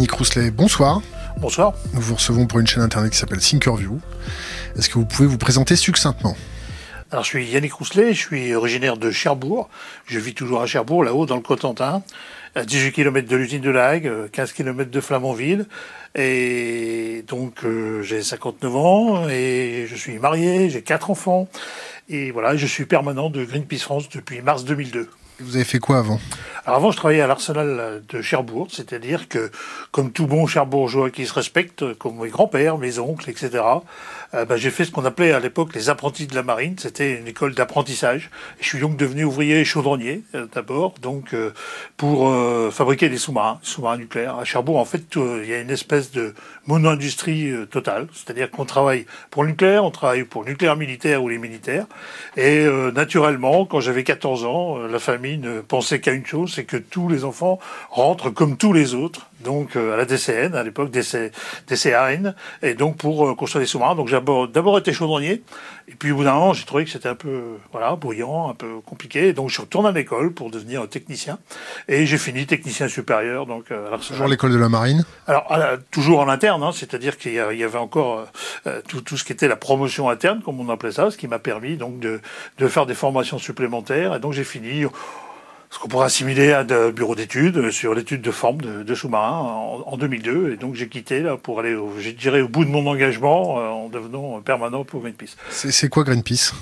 Yannick Rousselet, bonsoir. Bonsoir. Nous vous recevons pour une chaîne internet qui s'appelle Thinkerview. Est-ce que vous pouvez vous présenter succinctement? Alors, je suis Yannick Rousselet, je suis originaire de Cherbourg. Je vis toujours à Cherbourg, là-haut, dans le Cotentin, à 18 km de l'usine de La Hague, 15 km de Flamanville. Et donc, euh, j'ai 59 ans et je suis marié, j'ai quatre enfants. Et voilà, je suis permanent de Greenpeace France depuis mars 2002. Vous avez fait quoi avant? Alors avant, je travaillais à l'Arsenal de Cherbourg, c'est-à-dire que, comme tout bon Cherbourgeois qui se respecte, comme mes grands-pères, mes oncles, etc., euh, ben, j'ai fait ce qu'on appelait à l'époque les apprentis de la marine. C'était une école d'apprentissage. Je suis donc devenu ouvrier chaudronnier euh, d'abord, donc euh, pour fabriquer des sous-marins, sous-marins nucléaires. À Cherbourg, en fait, il y a une espèce de mono-industrie totale, c'est-à-dire qu'on travaille pour le nucléaire, on travaille pour le nucléaire militaire ou les militaires. Et naturellement, quand j'avais 14 ans, la famille ne pensait qu'à une chose, c'est que tous les enfants rentrent comme tous les autres donc à la DCN, à l'époque DC, DCAN, et donc pour construire des sous-marins. Donc j'ai d'abord été chaudronnier, et puis au bout d'un moment, j'ai trouvé que c'était un peu voilà bruyant, un peu compliqué, donc je suis retourné à l'école pour devenir technicien, et j'ai fini technicien supérieur. Donc à toujours l'école de la marine? Alors toujours en interne, hein, c'est-à-dire qu'il y avait encore euh, tout, tout ce qui était la promotion interne, comme on appelait ça, ce qui m'a permis donc de, de faire des formations supplémentaires, et donc j'ai fini ce qu'on pourrait assimiler à un bureau d'études sur l'étude de forme de, de sous-marins en, 2002. Et donc j'ai quitté là pour aller, au, je dirais, au bout de mon engagement euh, en devenant permanent pour Greenpeace. C'est quoi Greenpeace?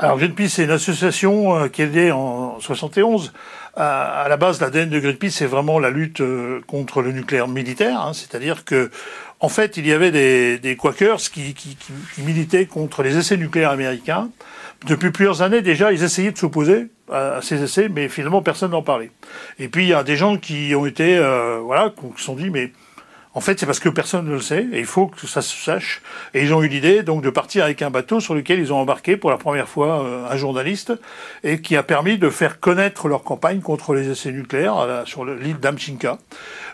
Alors Greenpeace, c'est une association euh, qui est née en 71. À, la base, l'ADN de Greenpeace, c'est vraiment la lutte euh, contre le nucléaire militaire. Hein, C'est-à-dire que, en fait, il y avait des, des Quakers qui, qui, qui, militaient contre les essais nucléaires américains. Depuis plusieurs années déjà, ils essayaient de s'opposer à, ces essais, mais finalement personne n'en parlait. Et puis il y a des gens qui ont été, euh, voilà, qui se sont dit, mais en fait, c'est parce que personne ne le sait, et il faut que ça se sache. Et ils ont eu l'idée donc de partir avec un bateau sur lequel ils ont embarqué pour la première fois euh, un journaliste, et qui a permis de faire connaître leur campagne contre les essais nucléaires sur l'île d'Amchinka.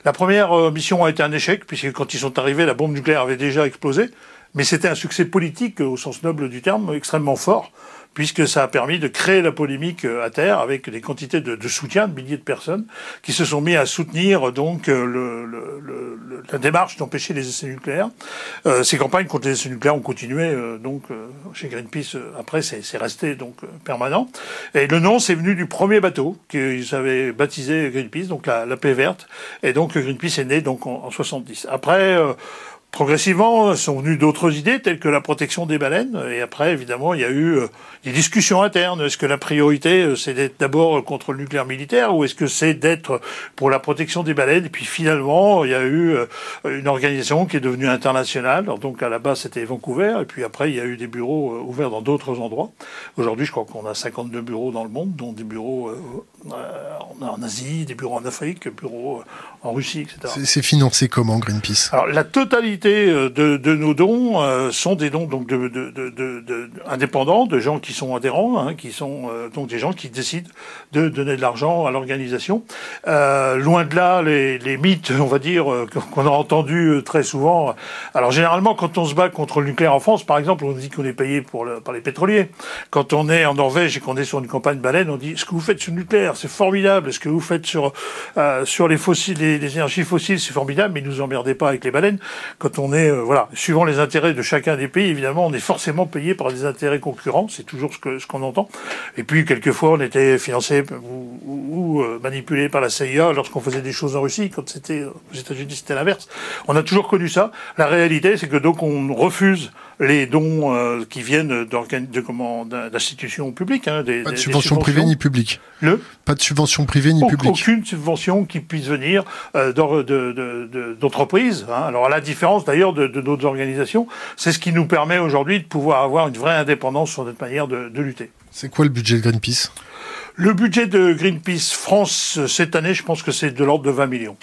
La première euh, mission a été un échec, puisque quand ils sont arrivés, la bombe nucléaire avait déjà explosé. Mais c'était un succès politique, au sens noble du terme, extrêmement fort puisque ça a permis de créer la polémique euh, à terre avec des quantités de, soutien de milliers de personnes qui se sont mis à soutenir donc euh, le, le, le, la démarche d'empêcher les essais nucléaires. Euh, ces campagnes contre les essais nucléaires ont continué euh, donc chez Greenpeace. après, c'est resté donc permanent. Et le nom, c'est venu du premier bateau qu'ils avaient baptisé Greenpeace, donc la, la paix verte. Et donc Greenpeace est né donc en, en 70. Après Progressivement sont venues d'autres idées telles que la protection des baleines. Et après, évidemment, il y a eu euh, des discussions internes. Est-ce que la priorité, euh, c'est d'être d'abord contre le nucléaire militaire ou est-ce que c'est d'être pour la protection des baleines? Et puis finalement, il y a eu euh, une organisation qui est devenue internationale. Donc à la base, c'était Vancouver. Et puis après, il y a eu des bureaux ouverts dans d'autres endroits. Aujourd'hui, je crois qu'on a 52 bureaux dans le monde, dont des bureaux en Asie, des bureaux en Afrique, bureaux en Russie, etc. C'est financé comment Greenpeace? Alors la totalité euh, de, de, nos dons euh, sont des dons donc de, de, indépendants, de gens qui sont adhérents, hein, qui sont euh, donc des gens qui décident de donner de l'argent à l'organisation. loin de là, les, les, mythes, on va dire, qu'on a entendu très souvent. Alors généralement, quand on se bat contre le nucléaire en France, par exemple, on dit qu'on est payé pour le, par les pétroliers. Quand on est en Norvège et qu'on est sur une campagne baleine, on dit ce que vous faites sur le nucléaire, c'est formidable. Ce que vous faites sur sur les fossiles, les, les énergies fossiles, c'est formidable, mais nous emmerdez pas avec les baleines. Quand on est, euh, voilà, suivant les intérêts de chacun des pays, évidemment, on est forcément payé par des intérêts concurrents, c'est toujours ce que ce qu'on entend. Et puis, quelquefois, on était financé ou, ou, euh, manipulé par la CIA lorsqu'on faisait des choses en Russie, quand c'était aux États-Unis, c'était l'inverse. On a toujours connu ça. La réalité, c'est que donc on refuse les dons euh, qui viennent d'institutions publiques. Hein, des, pas de subvention privée ni publique. Le Pas de subvention privée ni publique. Aucune subvention qui puisse venir euh, d'entreprises. Hein. Alors à la différence d'ailleurs de d'autres organisations, c'est ce qui nous permet aujourd'hui de pouvoir avoir une vraie indépendance sur notre manière de, de lutter. C'est quoi le budget de Greenpeace? Le budget de Greenpeace France cette année, je pense que c'est de l'ordre de 20 millions.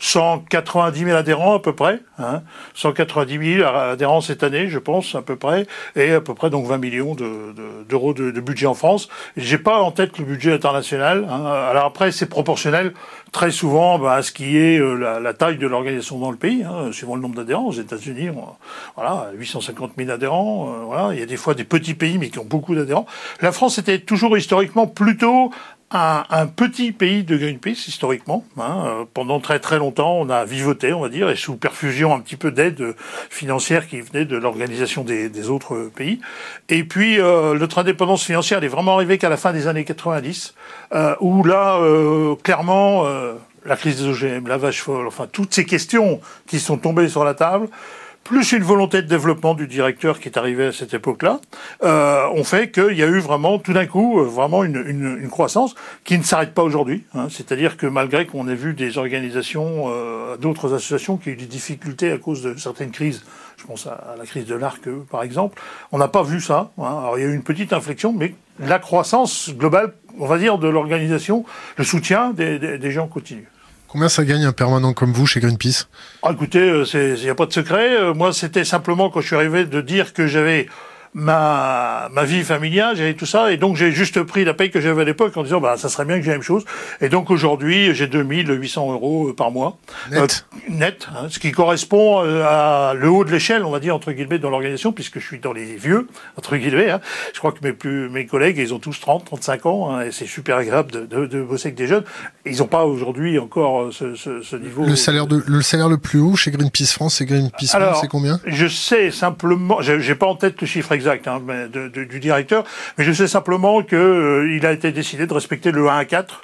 190 000 adhérents à peu près, hein, 190 000 adhérents cette année, je pense à peu près, et à peu près donc 20 millions d'euros de, budget en France. J'ai pas en tête le budget international. Hein. Alors après, c'est proportionnel très souvent bah, à ce qui est euh, la, la, taille de l'organisation dans le pays, hein, suivant le nombre d'adhérents. Aux États-Unis, voilà, 850 000 adhérents. Euh, voilà, il y a des fois des petits pays mais qui ont beaucoup d'adhérents. La France était toujours historiquement plutôt un, petit pays de Greenpeace historiquement. Hein. Euh, pendant très très longtemps, on a vivoté, on va dire, et sous perfusion un petit peu d'aide financière qui venait de l'organisation des, autres pays. Et puis euh, notre indépendance financière, elle est vraiment arrivée qu'à la fin des années 90, euh, où là, euh, clairement, la crise des OGM, la vache folle, enfin toutes ces questions qui sont tombées sur la table plus une volonté de développement du directeur qui est arrivé à cette époque-là, euh, ont fait qu'il y a eu vraiment, tout d'un coup, euh, vraiment une, une, une, croissance qui ne s'arrête pas aujourd'hui. Hein. C'est-à-dire que malgré qu'on ait vu des organisations, euh, d'autres associations qui ont eu des difficultés à cause de certaines crises, je pense à, la crise de l'Arc par exemple, on n'a pas vu ça. Hein. Alors il y a eu une petite inflexion, mais la croissance globale, on va dire, de l'organisation, le soutien des, des, des gens continue. Combien ça gagne un permanent comme vous chez Greenpeace? Ah, Écoutez, il euh, n'y a pas de secret. Euh, moi, c'était simplement quand je suis arrivé de dire que j'avais ma, ma vie familiale, j'avais tout ça, et donc j'ai juste pris la paye que j'avais à l'époque en disant, bah, ça serait bien que j'ai la même chose. Et donc aujourd'hui, j'ai 2800 euros euh, par mois. Net. Euh, net, hein, ce qui correspond euh, à le haut de l'échelle, on va dire, entre guillemets, dans l'organisation, puisque je suis dans les vieux, entre guillemets. Hein. Je crois que mes, plus, mes collègues, ils ont tous 30, 35 ans, hein, et c'est super agréable de, de, de, bosser avec des jeunes. Ils n'ont pas aujourd'hui encore ce, ce, ce, niveau. Le salaire, de, le salaire le plus haut chez Greenpeace France, c'est Greenpeace France, c'est combien? Je sais simplement, j'ai pas en tête le chiffre exact exact hein, du directeur, mais je sais simplement qu'il euh, a été décidé de respecter le 1 à 4.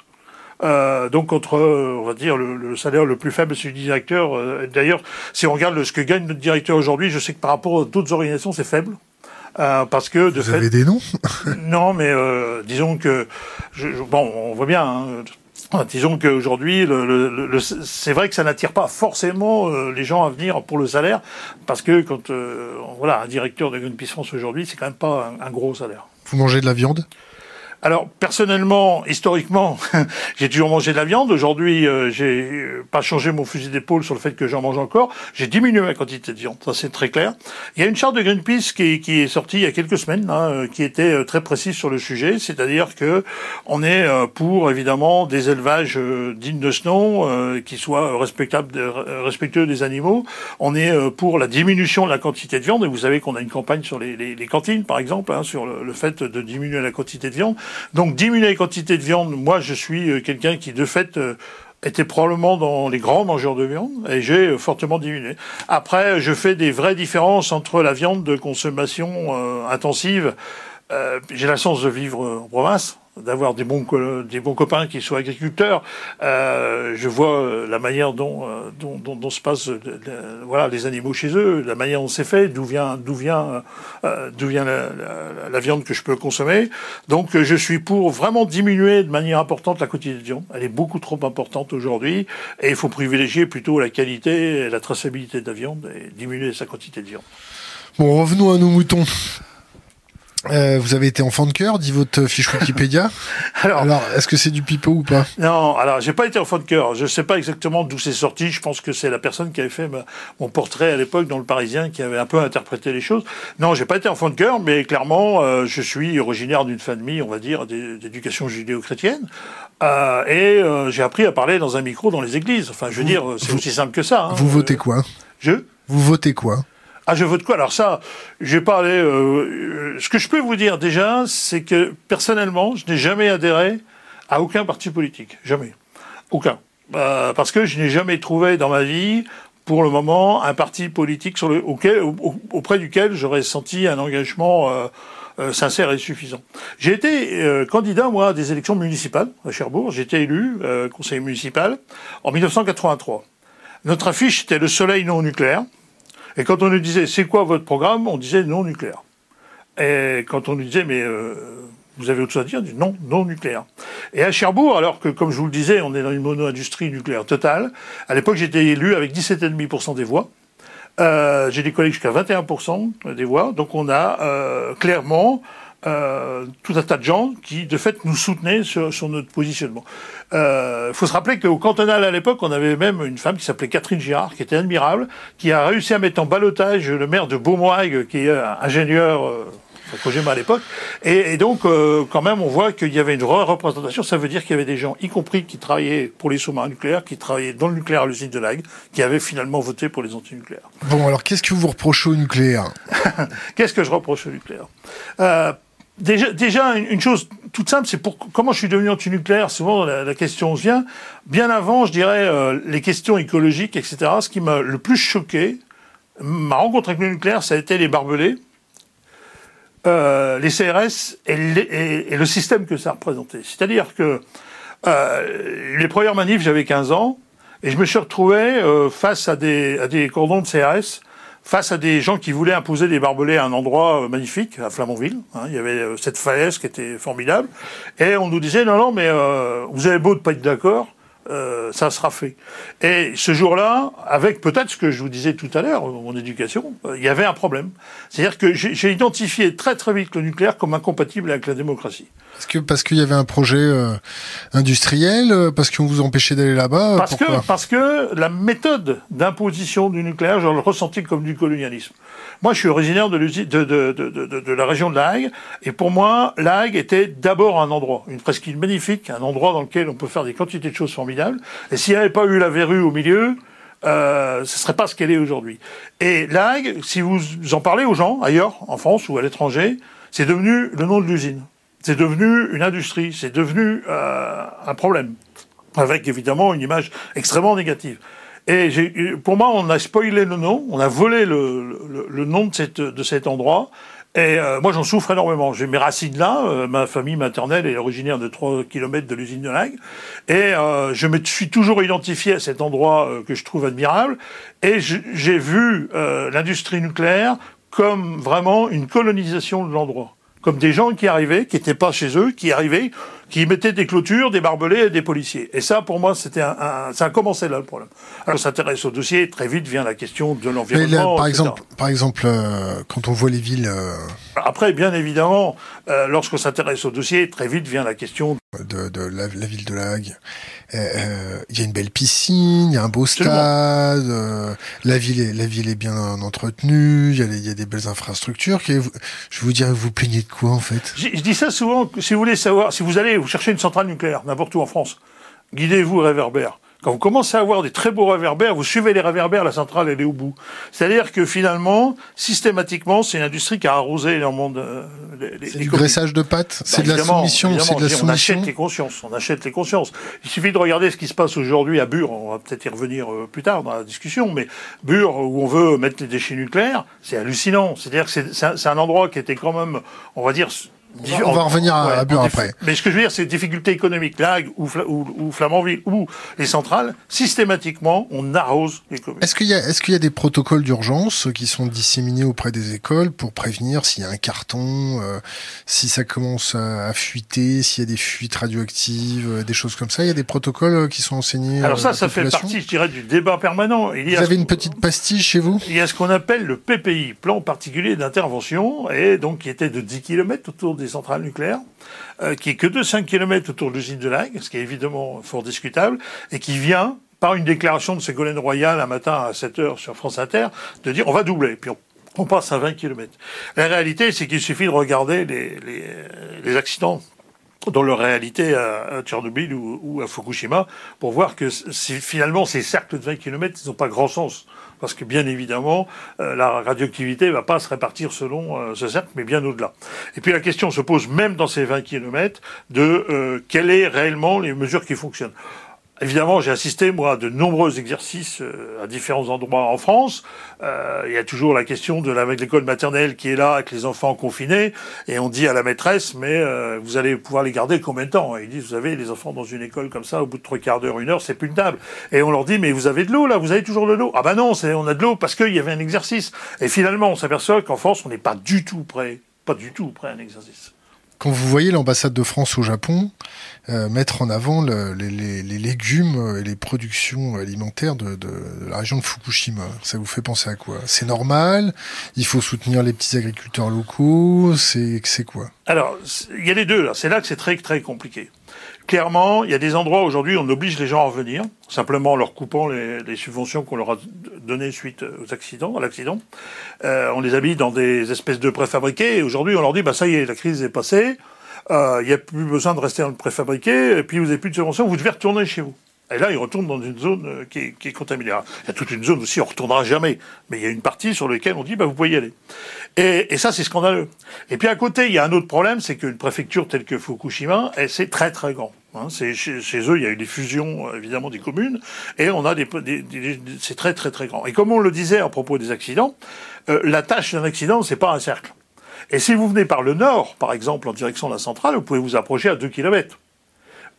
Euh, donc entre, euh, on va dire, le, salaire le plus faible, celui du directeur. D'ailleurs, si on regarde ce que gagne notre directeur aujourd'hui, je sais que par rapport à d'autres organisations, c'est faible. parce que de Vous avez des noms? Non, mais disons que je, bon, on voit bien. Hein, Disons qu'aujourd'hui, c'est vrai que ça n'attire pas forcément euh, les gens à venir pour le salaire, parce que quand euh, voilà, un directeur de Greenpeace France aujourd'hui, c'est quand même pas un gros salaire. Vous mangez de la viande? Alors personnellement, historiquement, j'ai toujours mangé de la viande. Aujourd'hui, euh, j'ai pas changé mon fusil d'épaule sur le fait que j'en mange encore. J'ai diminué ma quantité de viande, ça c'est très clair. Il y a une charte de Greenpeace qui, qui est sortie il y a quelques semaines, hein, euh, qui était euh, très précise sur le sujet, c'est-à-dire que on est pour évidemment des élevages dignes de ce nom, qui soient respectables, respectueux des animaux. On est pour la diminution de la quantité de viande. Et vous savez qu'on a une campagne sur les, cantines, par exemple, hein, sur le fait de diminuer la quantité de viande. Donc diminuer la quantité de viande, moi je suis euh, quelqu'un qui de fait euh, était probablement dans les grands mangeurs de viande et j'ai euh, fortement diminué. Après, je fais des vraies différences entre la viande de consommation intensive. j'ai la chance de vivre en province, d'avoir des bons des bons copains qui soient agriculteurs. Euh, je vois euh, la manière dont euh, dont, dont, dont, se passe voilà les animaux chez eux, la manière dont c'est fait, d'où vient d'où vient d'où vient la, la, la, viande que je peux consommer. Donc je suis pour vraiment diminuer de manière importante la quantité de viande. Elle est beaucoup trop importante aujourd'hui et il faut privilégier plutôt la qualité et la traçabilité de la viande et diminuer sa quantité de viande. Bon, revenons à nos moutons. Euh, vous avez été enfant de cœur, dit votre fiche Wikipédia. alors, est-ce que c'est du pipeau ou pas? Non, alors j'ai pas été enfant de cœur. Je sais pas exactement d'où c'est sorti. Je pense que c'est la personne qui avait fait mon portrait à l'époque dans le Parisien qui avait un peu interprété les choses. Non, j'ai pas été enfant de cœur, mais clairement, euh, je suis originaire d'une famille, on va dire, d'éducation judéo-chrétienne, euh, et euh, j'ai appris à parler dans un micro dans les églises. Enfin, je veux dire, c'est aussi simple que ça. Hein. Vous votez quoi? Je? Vous votez quoi? Ah, je vote quoi? Alors ça, j'ai parlé. Euh, ce que je peux vous dire déjà, c'est que personnellement, je n'ai jamais adhéré à aucun parti politique, jamais, aucun, euh, parce que je n'ai jamais trouvé dans ma vie, pour le moment, un parti politique sur le, auquel, auprès duquel j'aurais senti un engagement. Euh, euh, sincère et suffisant. J'ai été euh, candidat, moi, à des élections municipales à Cherbourg. J'ai été élu euh, conseiller municipal en 1983. Notre affiche était le soleil non nucléaire. Et quand on nous disait c'est quoi votre programme, on disait non nucléaire. Et quand on nous disait mais euh, vous avez autre chose à dire, on dit non, non nucléaire. Et à Cherbourg, alors que comme je vous le disais, on est dans une mono-industrie nucléaire totale, à l'époque j'étais élu avec 17,5% des voix. Euh, J'ai des collègues jusqu'à 21% des voix. Donc on a euh, clairement euh, tout un tas de gens qui, de fait, nous soutenaient sur, sur notre positionnement. Il euh, faut se rappeler qu'au cantonal, à l'époque, on avait même une femme qui s'appelait Catherine Girard, qui était admirable, qui a réussi à mettre en balotage le maire de Beaumoig, qui est ingénieur... Euh, à l'époque. Et, et, donc, euh, quand même, on voit qu'il y avait une représentation. Ça veut dire qu'il y avait des gens, y compris qui travaillaient pour les sous-marins nucléaires, qui travaillaient dans le nucléaire à l'usine de Lag, qui avaient finalement voté pour les antinucléaires. Bon, alors qu'est-ce que vous reprochez au nucléaire? Qu'est-ce que je reproche au nucléaire? Euh, Déjà, une, chose toute simple, c'est pour comment je suis devenu anti-nucléaire. Souvent, la, question vient. Bien avant, je dirais, euh, les questions écologiques, etc. Ce qui m'a le plus choqué, ma rencontre avec le nucléaire, ça a été les barbelés, euh, les CRS et, le système que ça représentait. C'est-à-dire que euh, les premières manifs, j'avais 15 ans, et je me suis retrouvé face à des, à des cordons de CRS face à des gens qui voulaient imposer des barbelés à un endroit euh, magnifique, à Flamanville. Hein, il y avait euh, cette falaise qui était formidable. Et on nous disait, non, non, mais euh, vous avez beau de pas être d'accord, euh, ça sera fait. Et ce jour-là, avec peut-être ce que je vous disais tout à l'heure, mon éducation, euh, il y avait un problème. C'est-à-dire que j'ai identifié très très vite le nucléaire comme incompatible avec la démocratie. Parce que parce qu'il y avait un projet euh, industriel, parce qu'on vous empêchait d'aller là-bas. Parce que parce que la méthode d'imposition du nucléaire, je le ressentais comme du colonialisme. Moi, je suis originaire de, de, de, de, la région de La Hague, et pour moi, La Hague était d'abord un endroit, une presqu'île magnifique, un endroit dans lequel on peut faire des quantités de choses formidables. Et s'il n'y avait pas eu la verrue au milieu, euh, ce serait pas ce qu'elle est aujourd'hui. Et La Hague, si vous en parlez aux gens ailleurs, en France ou à l'étranger, c'est devenu le nom de l'usine. C'est devenu une industrie, c'est devenu euh, un problème, avec évidemment une image extrêmement négative. Et pour moi, on a spoilé le nom, on a volé le, le, le nom de, cette, de cet endroit. Et euh, moi, j'en souffre énormément. J'ai mes racines là. Euh, ma famille maternelle est originaire de 3 km de l'usine de Lague. Et euh, je me suis toujours identifié à cet endroit que je trouve admirable. Et j'ai vu l'industrie nucléaire comme vraiment une colonisation de l'endroit comme des gens qui arrivaient, qui n'étaient pas chez eux, qui arrivaient, qui mettaient des clôtures, des barbelés et des policiers. Et ça, pour moi, c'était un, un, ça a commencé là le problème. Alors, on s'intéresse au dossier, très vite vient la question de l'environnement. Par exemple, par exemple, euh, quand on voit les villes. Euh... Après, bien évidemment, euh, lorsqu'on s'intéresse au dossier, très vite vient la question de, de la, la, ville de La Hague. Il y a une belle piscine, il y a un beau stade, la ville est la ville est bien entretenue, il y a, il y a des belles infrastructures. je vous dirais, vous plaignez de quoi en fait? Je, dis ça souvent. Si vous voulez savoir, si vous allez vous cherchez une centrale nucléaire n'importe où en France, guidez-vous réverbère. Quand vous commencez à avoir des très beaux réverbères, vous suivez les réverbères, la centrale, elle est au bout. C'est-à-dire que finalement, systématiquement, c'est une industrie qui a arrosé le monde. Euh, c'est du graissage de pâtes, c'est de la soumission, c'est de la soumission. On achète les consciences, on achète les consciences. Il suffit de regarder ce qui se passe aujourd'hui à Bure, on va peut-être y revenir euh, plus tard dans la discussion, mais Bure, où on veut mettre les déchets nucléaires, c'est hallucinant. C'est-à-dire que c'est un endroit qui était quand même, on va dire, on va, revenir à, après. Mais ce que je veux dire, c'est difficultés économiques, Lag ou, ou, Flamanville ou les centrales, systématiquement, on arrose les communes. Est-ce qu'il y a, est-ce qu'il y a des protocoles d'urgence qui sont disséminés auprès des écoles pour prévenir s'il y a un carton, euh, si ça commence à, fuiter, s'il y a des fuites radioactives, euh, des choses comme ça? Il y a des protocoles euh, qui sont enseignés Alors ça, ça fait partie, je dirais, du débat permanent. Il y a vous avez une petite pastille chez vous? Il y a ce qu'on appelle le PPI, plan particulier d'intervention, et donc qui était de 10 km autour des des centrales nucléaires, euh, qui est que de 5 km autour de l'usine de Lague, ce qui est évidemment fort discutable, et qui vient, par une déclaration de Ségolène Royal un matin à 7 heures sur France Inter, de dire on va doubler, puis on, passe à 20 km. La réalité, c'est qu'il suffit de regarder les, les, accidents dans leur réalité à, Tchernobyl ou, ou, à Fukushima pour voir que finalement ces cercles de 20 km, ils n'ont pas grand sens parce que bien évidemment, euh, la radioactivité ne va pas se répartir selon euh, ce cercle, mais bien au-delà. Et puis la question se pose même dans ces 20 km de euh, quelles sont réellement les mesures qui fonctionnent. Évidemment, j'ai assisté, moi, à de nombreux exercices euh, à différents endroits en France. Euh, il y a toujours la question de l'école maternelle qui est là avec les enfants confinés. Et on dit à la maîtresse, mais euh, vous allez pouvoir les garder combien de temps? Et ils disent, vous avez les enfants dans une école comme ça, au bout de trois quarts d'heure, une heure, c'est plus table. Et on leur dit, mais vous avez de l'eau là, vous avez toujours de l'eau? Ah ben non, on a de l'eau parce qu'il y avait un exercice. Et finalement, on s'aperçoit qu'en France, on n'est pas du tout prêt, pas du tout prêt à un exercice. Quand vous voyez l'ambassade de France au Japon euh, mettre en avant le, les, les, les, légumes et les productions alimentaires de, de, la région de Fukushima, ça vous fait penser à quoi? C'est normal? Il faut soutenir les petits agriculteurs locaux? C'est quoi? Alors, il y a les deux. C'est là que c'est très très compliqué. Clairement, il y a des endroits aujourd'hui on oblige les gens à revenir, simplement en leur coupant les, les subventions qu'on leur a données suite aux accidents, à l'accident. Euh, on les habille dans des espèces de préfabriqués, aujourd'hui on leur dit, bah ça y est, la crise est passée, euh, il n'y a plus besoin de rester dans le préfabriqué, et puis vous n'avez plus de subventions, vous devez retourner chez vous. Et là, il retourne dans une zone euh, qui est, qui est contaminée. il y a toute une zone aussi, on retournera jamais. Mais il y a une partie sur laquelle on dit, bah, vous pouvez y aller. Et, et ça, c'est scandaleux. Et puis à côté, il y a un autre problème, c'est qu'une préfecture telle que Fukushima, c'est très très grand. Hein, c'est chez, eux, il y a eu des fusions euh, évidemment des communes, et on a des, des, c'est très très très grand. Et comme on le disait à propos des accidents, euh, la tâche d'un accident, c'est pas un cercle. Et si vous venez par le nord, par exemple, en direction de la centrale, vous pouvez vous approcher à 2 km.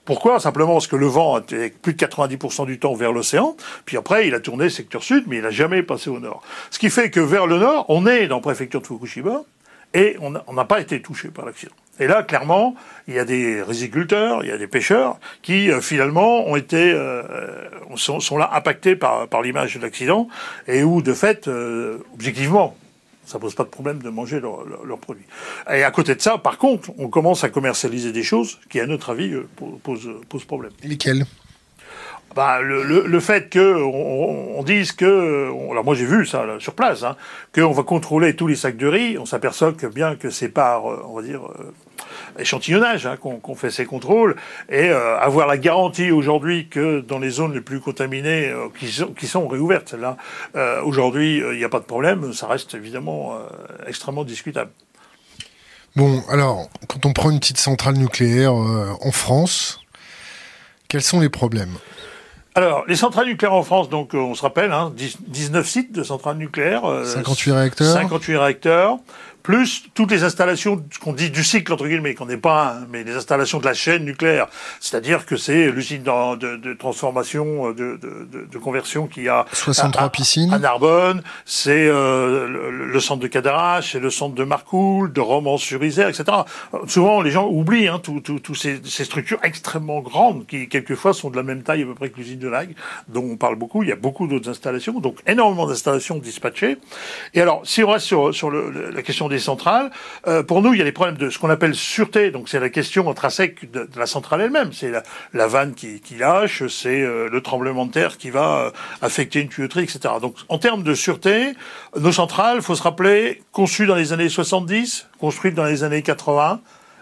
Pourquoi? Simplement parce que le vent était plus de 90% du temps vers l'océan, puis après il a tourné secteur sud, mais il n'a jamais passé au nord. Ce qui fait que vers le nord, on est dans la préfecture de Fukushima, et on n'a pas été touché par l'accident. Et là, clairement, il y a des riziculteurs, il y a des pêcheurs qui euh, finalement ont été euh, sont, sont, là impactés par, l'image de l'accident et où de fait, euh, objectivement, ça pose pas de problème de manger leurs produits. Et à côté de ça, par contre, on commence à commercialiser des choses qui, à notre avis, euh, posent, pose problème. Lesquelles? Bah, le, le, le, fait que on, on, dise que, alors moi j'ai vu ça là, sur place, hein, qu'on va contrôler tous les sacs de riz, on s'aperçoit que bien que c'est par, euh, on va dire, euh, échantillonnage hein, qu'on fait ces contrôles, et euh, avoir la garantie aujourd'hui que dans les zones les plus contaminées, euh, qui, sont, qui sont réouvertes, celles-là, euh, aujourd'hui il n'y a pas de problème, ça reste évidemment extrêmement discutable. Bon, alors, quand on prend une petite centrale nucléaire en France, quels sont les problèmes? Alors, les centrales nucléaires en France, donc on se rappelle, hein, 19 sites de centrales nucléaires. 58 réacteurs. 58 réacteurs plus toutes les installations qu'on dit du cycle entre guillemets, qu'on n'est pas, mais les installations de la chaîne nucléaire, c'est-à-dire que c'est l'usine de, de, transformation, euh, de, conversion qui a 63 piscines à Narbonne, c'est euh, le, centre de Cadarache, c'est le centre de Marcoule, de Romans-sur-Isère, etc. Souvent, les gens oublient hein, toutes ces, ces, structures extrêmement grandes qui quelquefois sont de la même taille à peu près que l'usine de Lag, dont on parle beaucoup. Il y a beaucoup d'autres installations, donc énormément d'installations dispatchées. Et alors, si on reste sur, sur le, la question des centrales. Euh, pour nous, il y a des problèmes de ce qu'on appelle sûreté. Donc c'est la question intrinsèque de, la centrale elle-même. C'est la, vanne qui, lâche, c'est euh, le tremblement de terre qui va euh, affecter une tuyauterie, etc. Donc en termes de sûreté, nos centrales, faut se rappeler, conçues dans les années 70, construites dans les années 80,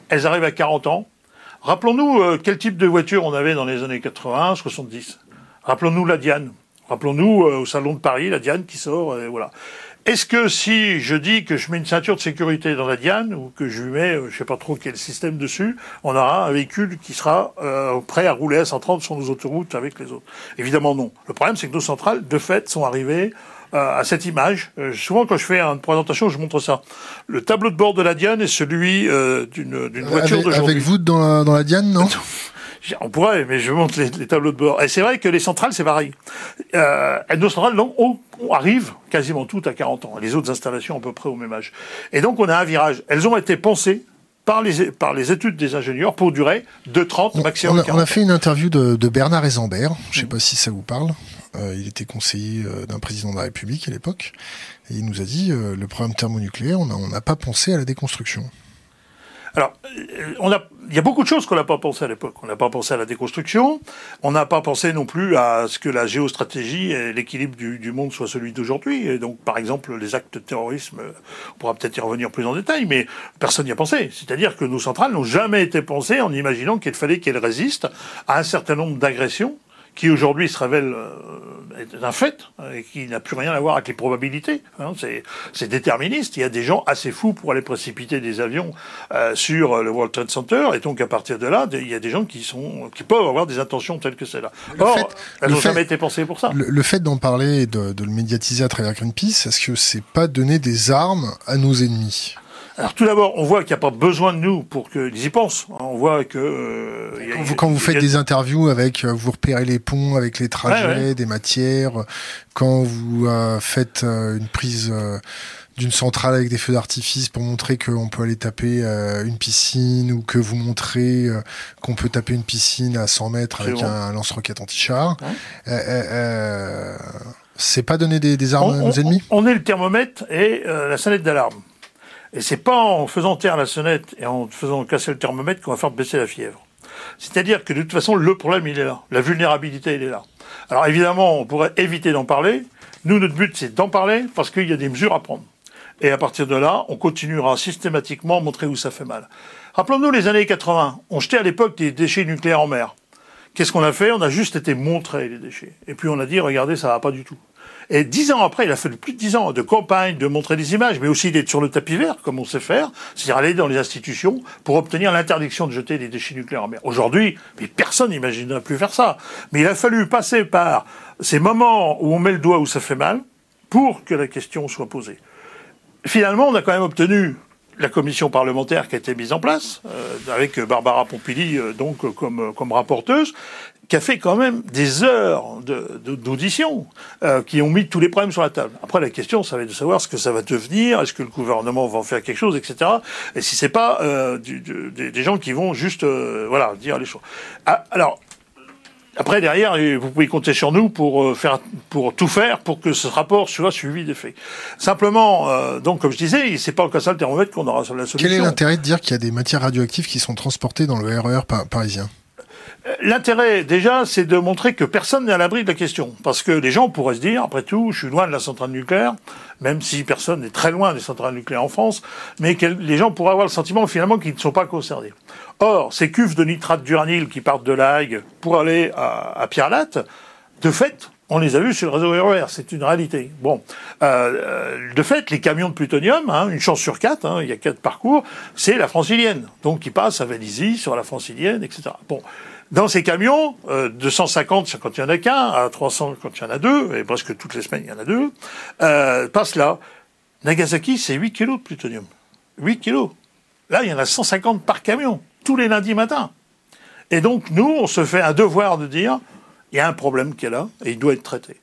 elles arrivent à 40 ans. Rappelons-nous quel type de voiture on avait dans les années 80, 70. Rappelons-nous la Diane. Rappelons-nous au salon de Paris la Diane qui sort, voilà. Est-ce que si je dis que je mets une ceinture de sécurité dans la Diane ou que je lui mets, euh, je sais pas trop quel système dessus, on aura un véhicule qui sera euh, prêt à rouler à 130 sur nos autoroutes avec les autres Évidemment non. Le problème c'est que nos centrales, de fait, sont arrivées euh, à cette image. souvent quand je fais une présentation, je montre ça. Le tableau de bord de la Diane est celui d'une voiture d'aujourd'hui. Avec vous dans la, dans la Diane, non? On pourrait, mais je montre les, tableaux de bord. Et c'est vrai que les centrales, c'est pareil. Euh, nos centrales, non, on, arrive quasiment toutes à 40 ans. Les autres installations à peu près au même âge. Et donc, on a un virage. Elles ont été pensées par les, par les études des ingénieurs pour durer de 30 maximum. On a, on a fait une interview de, de Bernard Ezambert. Je ne sais mm. pas si ça vous parle. Euh, il était conseiller euh, d'un président de la République à l'époque. Et il nous a dit, euh, le problème thermonucléaire, on n'a pas pensé à la déconstruction. Alors, euh, on il y a beaucoup de choses qu'on n'a pas pensé à l'époque. On n'a pas pensé à la déconstruction. On n'a pas pensé non plus à ce que la géostratégie et l'équilibre du, du, monde soit celui d'aujourd'hui. Et donc, par exemple, les actes de terrorisme, on pourra peut-être y revenir plus en détail, mais personne n'y a pensé. C'est-à-dire que nos centrales n'ont jamais été pensées en imaginant qu'il fallait qu'elles résistent à un certain nombre d'agressions qui aujourd'hui se révèle euh, un fait euh, et qui n'a plus rien à voir avec les probabilités. Hein, c'est déterministe. Il y a des gens assez fous pour aller précipiter des avions euh, sur le World Trade Center, et donc à partir de là, il y a des gens qui sont qui peuvent avoir des intentions telles que celles-là. Or, fait, elles n'ont jamais été pensées pour ça. Le, le fait d'en parler et de, de, le médiatiser à travers Greenpeace, est-ce que c'est pas donner des armes à nos ennemis? Alors tout d'abord, on voit qu'il n'y a pas besoin de nous pour qu'ils y pensent. On voit que euh, quand, vous, quand vous faites des interviews avec, euh, vous repérez les ponts avec les trajets, des matières. Quand vous euh, faites une prise d'une centrale avec des feux d'artifice pour montrer qu'on peut aller taper une piscine ou que vous montrez qu'on peut taper une piscine à 100 mètres avec un lance-roquette anti-char. c'est pas donner des, des armes à nos ennemis? On est le thermomètre et la sonnette d'alarme. Et c'est pas en faisant taire la sonnette et en faisant casser le thermomètre qu'on va faire baisser la fièvre. C'est-à-dire que de toute façon, le problème, il est là. La vulnérabilité, il est là. Alors évidemment, on pourrait éviter d'en parler. Nous, notre but, c'est d'en parler parce qu'il y a des mesures à prendre. Et à partir de là, on continuera systématiquement à montrer où ça fait mal. Rappelons-nous les années 80. On jetait à l'époque des déchets nucléaires en mer. Qu'est-ce qu'on a fait? On a juste été montrer les déchets. Et puis on a dit, regardez, ça va pas du tout. Et dix ans après, il a fallu plus de dix ans de campagne, de montrer des images, mais aussi d'être sur le tapis vert, comme on sait faire, c'est-à-dire aller dans les institutions pour obtenir l'interdiction de jeter des déchets nucléaires en mer. Aujourd'hui, personne n'imaginerait plus faire ça. Mais il a fallu passer par ces moments où on met le doigt où ça fait mal pour que la question soit posée. Finalement, on a quand même obtenu la commission parlementaire qui a été mise en place, euh, avec Barbara Pompili euh, donc comme, comme rapporteuse, qui a fait quand même des heures d'audition, euh, qui ont mis tous les problèmes sur la table. Après, la question, ça va être de savoir ce que ça va devenir, est-ce que le gouvernement va en faire quelque chose, etc. Et si c'est pas euh, du, des gens qui vont juste, euh, voilà, dire les choses. Ah, alors, après, derrière, vous pouvez compter sur nous pour euh, faire, pour tout faire pour que ce rapport soit suivi des faits. Simplement, euh, donc, comme je disais, c'est pas en cassant le thermomètre qu'on aura la solution. Quel est l'intérêt de dire qu'il y a des matières radioactives qui sont transportées dans le RER e parisien? L'intérêt, déjà, c'est de montrer que personne n'est à l'abri de la question. Parce que les gens pourraient se dire, après tout, je suis loin de la centrale nucléaire, même si personne n'est très loin des centrales nucléaires en France, mais que les gens pourraient avoir le sentiment, finalement, qu'ils ne sont pas concernés. Or, ces cuves de nitrate d'uranyle qui partent de la Hague pour aller à, à Pierre-Latte, de fait, on les a vus sur le réseau RER, c'est une réalité. Bon, euh, de fait, les camions de plutonium, hein, une chance sur quatre, hein, il y a quatre parcours, c'est la francilienne, donc qui passe à Vélizy, sur la francilienne, etc. Bon, dans ces camions, euh, 250 quand il y en a qu'un, à 300 quand il y en a deux, et presque toutes les semaines il y en a deux, euh, passe là. Nagasaki, c'est 8 kilos de plutonium. 8 kilos. Là, il y en a 150 par camion, tous les lundis matins. Et donc, nous, on se fait un devoir de dire, il y a un problème qui est là, et il doit être traité.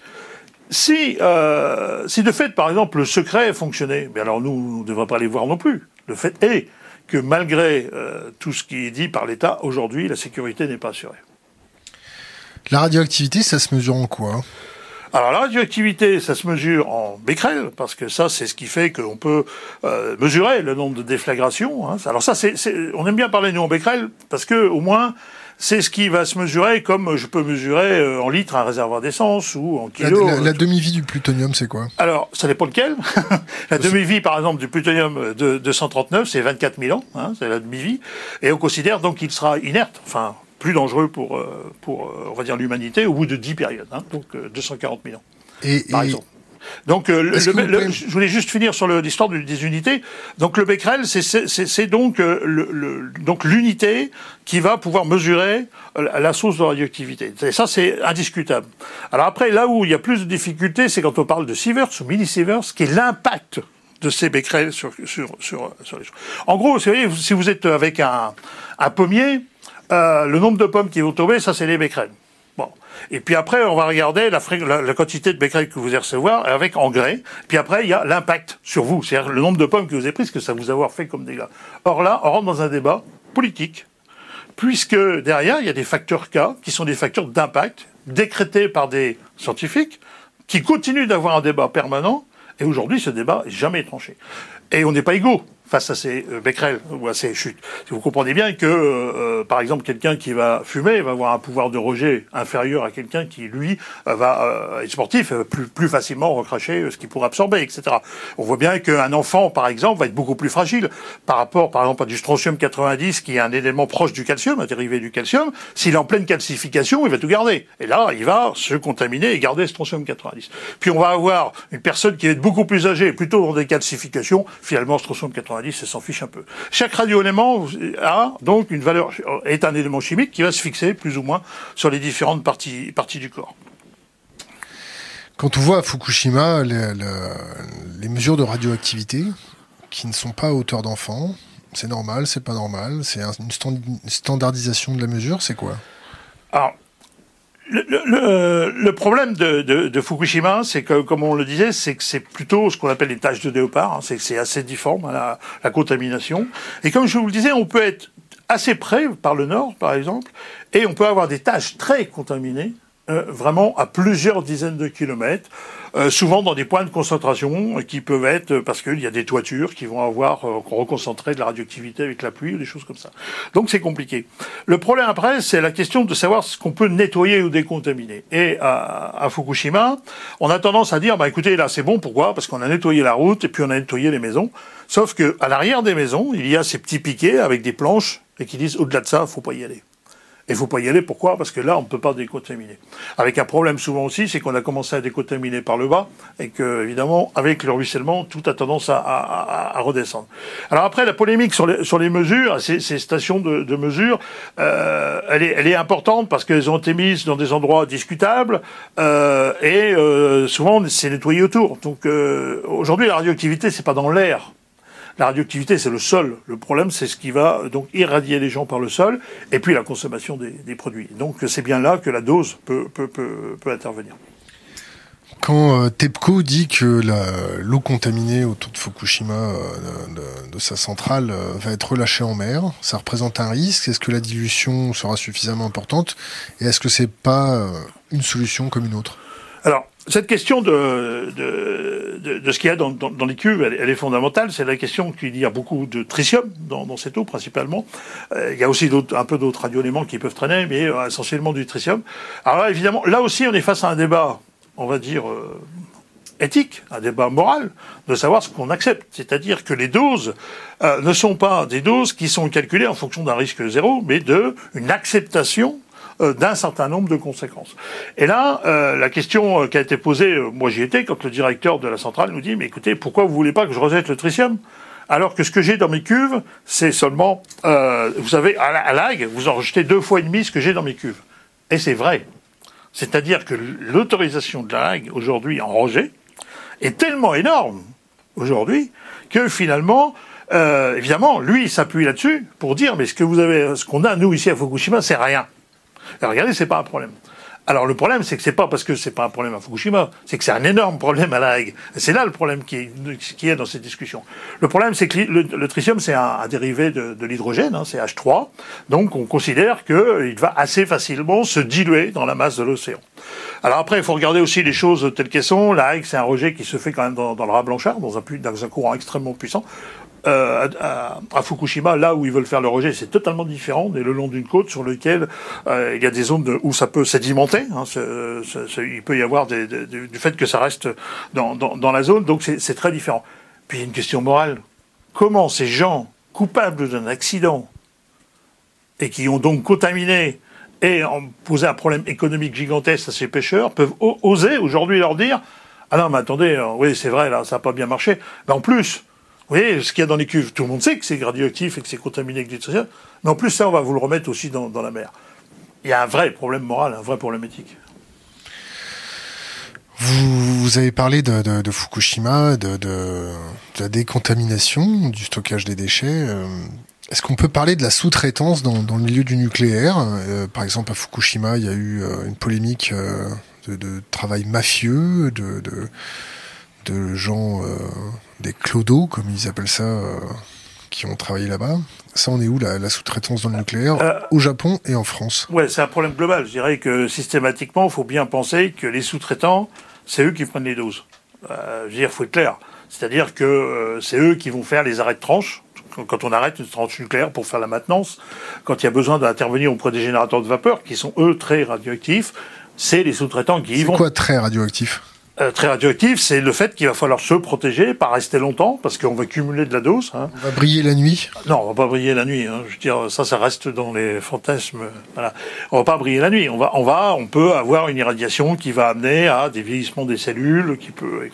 Si, euh, si de fait, par exemple, le secret fonctionnait, mais alors nous, on ne devrait pas les voir non plus. Le fait est que malgré euh, tout ce qui est dit par l'État, aujourd'hui, la sécurité n'est pas assurée. La radioactivité, ça se mesure en quoi? Alors la radioactivité, ça se mesure en becquerel, parce que ça, c'est ce qui fait qu'on peut euh, mesurer le nombre de déflagrations. Hein. Alors ça, c'est, on aime bien parler nous en becquerel, parce que au moins, c'est ce qui va se mesurer comme je peux mesurer euh, en litres un réservoir d'essence ou en kilos. La, la, demi-vie du plutonium, c'est quoi? Alors, ça dépend lequel. la demi-vie, par exemple, du plutonium de 239, c'est 24 000 ans, hein, c'est la demi-vie, et on considère donc qu'il sera inerte, enfin plus dangereux pour, euh, pour euh, on va dire, l'humanité au bout de 10 périodes, hein, donc 240 000 ans, et, par exemple. Donc, euh, le, je voulais juste finir sur l'histoire des unités. Donc, le becquerel, c'est donc euh, donc l'unité qui va pouvoir mesurer euh, la source de radioactivité. Et ça, c'est indiscutable. Alors après, là où il y a plus de difficultés, c'est quand on parle de sieverts ou millisieverts, qui est l'impact de ces becquerels sur, sur, sur, sur les choses. En gros, si vous êtes avec un, un pommier, euh, le nombre de pommes qui vont tomber, ça, c'est les becquerels. Et puis après, on va regarder la, quantité de becquerels que vous allez recevoir avec engrais. Puis après, il y a l'impact sur vous, c'est-à-dire le nombre de pommes que vous avez prises, que ça vous avoir fait comme dégâts. Or là, on rentre dans un débat politique, puisque derrière, il y a des facteurs K, qui sont des facteurs d'impact, décrétés par des scientifiques, qui continuent d'avoir un débat permanent, et aujourd'hui, ce débat n'est jamais tranché. Et on n'est pas égaux face à ces euh, becquerels ou à ces chutes. Vous comprenez bien que, euh, euh, par exemple, quelqu'un qui va fumer va avoir un pouvoir de rejet inférieur à quelqu'un qui, lui, va être sportif, plus, plus facilement recracher ce qu'il pourrait absorber, etc. On voit bien qu'un enfant, par exemple, va être beaucoup plus fragile par rapport, par exemple, à du strontium 90, qui est un élément proche du calcium, un dérivé du calcium. S'il est en pleine calcification, il va tout garder. Et là, il va se contaminer et garder strontium 90. Puis on va avoir une personne qui est beaucoup plus âgée, plutôt dans des calcifications, finalement, strontium 90 ça s'en fiche un peu. Chaque radioélément a donc une valeur, est un élément chimique qui va se fixer plus ou moins sur les différentes parties, parties du corps. Quand on voit à Fukushima les, les mesures de radioactivité qui ne sont pas à hauteur d'enfant, c'est normal, c'est pas normal, c'est une standardisation de la mesure, c'est quoi? Alors, le, le, problème de, de, de Fukushima, c'est que, comme on le disait, c'est que c'est plutôt ce qu'on appelle les taches de léopard. Hein, c'est que c'est assez difforme hein, la, la, contamination. Et comme je vous le disais, on peut être assez près par le nord, par exemple, et on peut avoir des taches très contaminées, euh, vraiment à plusieurs dizaines de kilomètres. Euh, souvent dans des points de concentration qui peuvent être euh, parce qu'il y a des toitures qui vont avoir euh, reconcentré de la radioactivité avec la pluie ou des choses comme ça. Donc c'est compliqué. Le problème après, c'est la question de savoir ce qu'on peut nettoyer ou décontaminer. Et à, à, Fukushima, on a tendance à dire, bah écoutez, là c'est bon, pourquoi? Parce qu'on a nettoyé la route et puis on a nettoyé les maisons. Sauf que à l'arrière des maisons, il y a ces petits piquets avec des planches et qui disent au-delà de ça, faut pas y aller. Il faut pas y aller. Pourquoi? Parce que là, on ne peut pas décontaminer. Avec un problème souvent aussi, c'est qu'on a commencé à décontaminer par le bas et que, évidemment, avec le ruissellement, tout a tendance à, redescendre. Alors après, la polémique sur les, sur les mesures, ces, ces stations de, de mesure, euh, elle, est, elle est importante parce qu'elles ont été mises dans des endroits discutables euh, et euh, souvent c'est nettoyé autour. Donc euh, aujourd'hui, la radioactivité, c'est pas dans l'air. La radioactivité, c'est le sol. Le problème, c'est ce qui va donc irradier les gens par le sol, et puis la consommation des, produits. Donc c'est bien là que la dose peut, peut, peut, intervenir. Quand euh, TEPCO dit que l'eau contaminée autour de Fukushima, euh, de, de, sa centrale, euh, va être relâchée en mer, ça représente un risque? Est-ce que la dilution sera suffisamment importante? Et est-ce que c'est pas une solution comme une autre? Alors, cette question de, de, de, ce qu'il y a dans, dans, les cuves, elle, est fondamentale. C'est la question qu'il y a beaucoup de tritium dans, cette eau, principalement. Euh, il y a aussi un peu d'autres radioéléments qui peuvent traîner, mais euh, essentiellement du tritium. Alors évidemment, là aussi, on est face à un débat, on va dire, euh, éthique, un débat moral, de savoir ce qu'on accepte. C'est-à-dire que les doses ne sont pas des doses qui sont calculées en fonction d'un risque zéro, mais de une acceptation d'un certain nombre de conséquences. Et là, euh, la question euh, qui a été posée, moi j'y étais, quand le directeur de la centrale nous dit, mais écoutez, pourquoi vous voulez pas que je rejette le tritium? Alors que ce que j'ai dans mes cuves, c'est seulement, vous savez, à l'AG, vous en rejetez deux fois et demi ce que j'ai dans mes cuves. Et c'est vrai. C'est-à-dire que l'autorisation de la aujourd'hui en rejet est tellement énorme aujourd'hui que finalement, évidemment, lui, il s'appuie là-dessus pour dire mais ce que vous avez, ce qu'on a nous ici à Fukushima, c'est rien. Alors, regardez, c'est pas un problème. Alors le problème, c'est que c'est pas parce que c'est pas un problème à Fukushima, c'est que c'est un énorme problème à La Hague. C'est là le problème qui est, est dans cette discussion. Le problème, c'est que le, tritium, c'est un, dérivé de, l'hydrogène, hein, c'est H3. Donc on considère qu'il va assez facilement se diluer dans la masse de l'océan. Alors après, il faut regarder aussi les choses telles qu'elles sont. La Hague, c'est un rejet qui se fait quand même dans, le rat blanchard, dans un, dans un courant extrêmement puissant. Euh, à, Fukushima, là où ils veulent faire le rejet, c'est totalement différent. On le long d'une côte sur laquelle euh, il y a des zones où ça peut sédimenter. Hein, il peut y avoir des, du fait que ça reste dans, dans, la zone, donc c'est très différent. Puis il y a une question morale. Comment ces gens coupables d'un accident et qui ont donc contaminé et posé un problème économique gigantesque à ces pêcheurs peuvent oser aujourd'hui leur dire ah non mais attendez euh, oui c'est vrai là ça n'a pas bien marché mais en plus voyez, ce qu'il y a dans les cuves, tout le monde sait que c'est radioactif et que c'est contaminé avec du tritium, mais en plus, ça, on va vous le remettre aussi dans, la mer. Il y a un vrai problème moral, un vrai problème éthique. Vous, avez parlé de, Fukushima, de, la décontamination, du stockage des déchets. Euh, est-ce qu'on peut parler de la sous-traitance dans, le milieu du nucléaire? Euh, Par exemple, à Fukushima, il y a eu euh, une polémique de, travail mafieux, de, de gens des clodos, comme ils appellent ça, euh, qui ont travaillé là-bas. Ça, on est où la, sous-traitance dans le nucléaire euh, Au Japon et en France? Ouais, c'est un problème global. Je dirais que systématiquement, il faut bien penser que les sous-traitants, c'est eux qui prennent les doses. Euh, je veux dire, faut être clair. C'est-à-dire que euh, c'est eux qui vont faire les arrêts de tranche quand on arrête une tranche nucléaire pour faire la maintenance, quand il y a besoin d'intervenir auprès des générateurs de vapeur, qui sont eux très radioactifs, c'est les sous-traitants qui y vont. C'est quoi très radioactif? Euh, très radioactif, c'est le fait qu'il va falloir se protéger, pas rester longtemps, parce qu'on va cumuler de la dose. Hein. On va briller la nuit Non, on va pas briller la nuit. Hein. Je veux dire, ça, ça reste dans les fantasmes. Voilà. On va pas briller la nuit. On va, on va, on peut avoir une irradiation qui va amener à des vieillissements des cellules, qui peut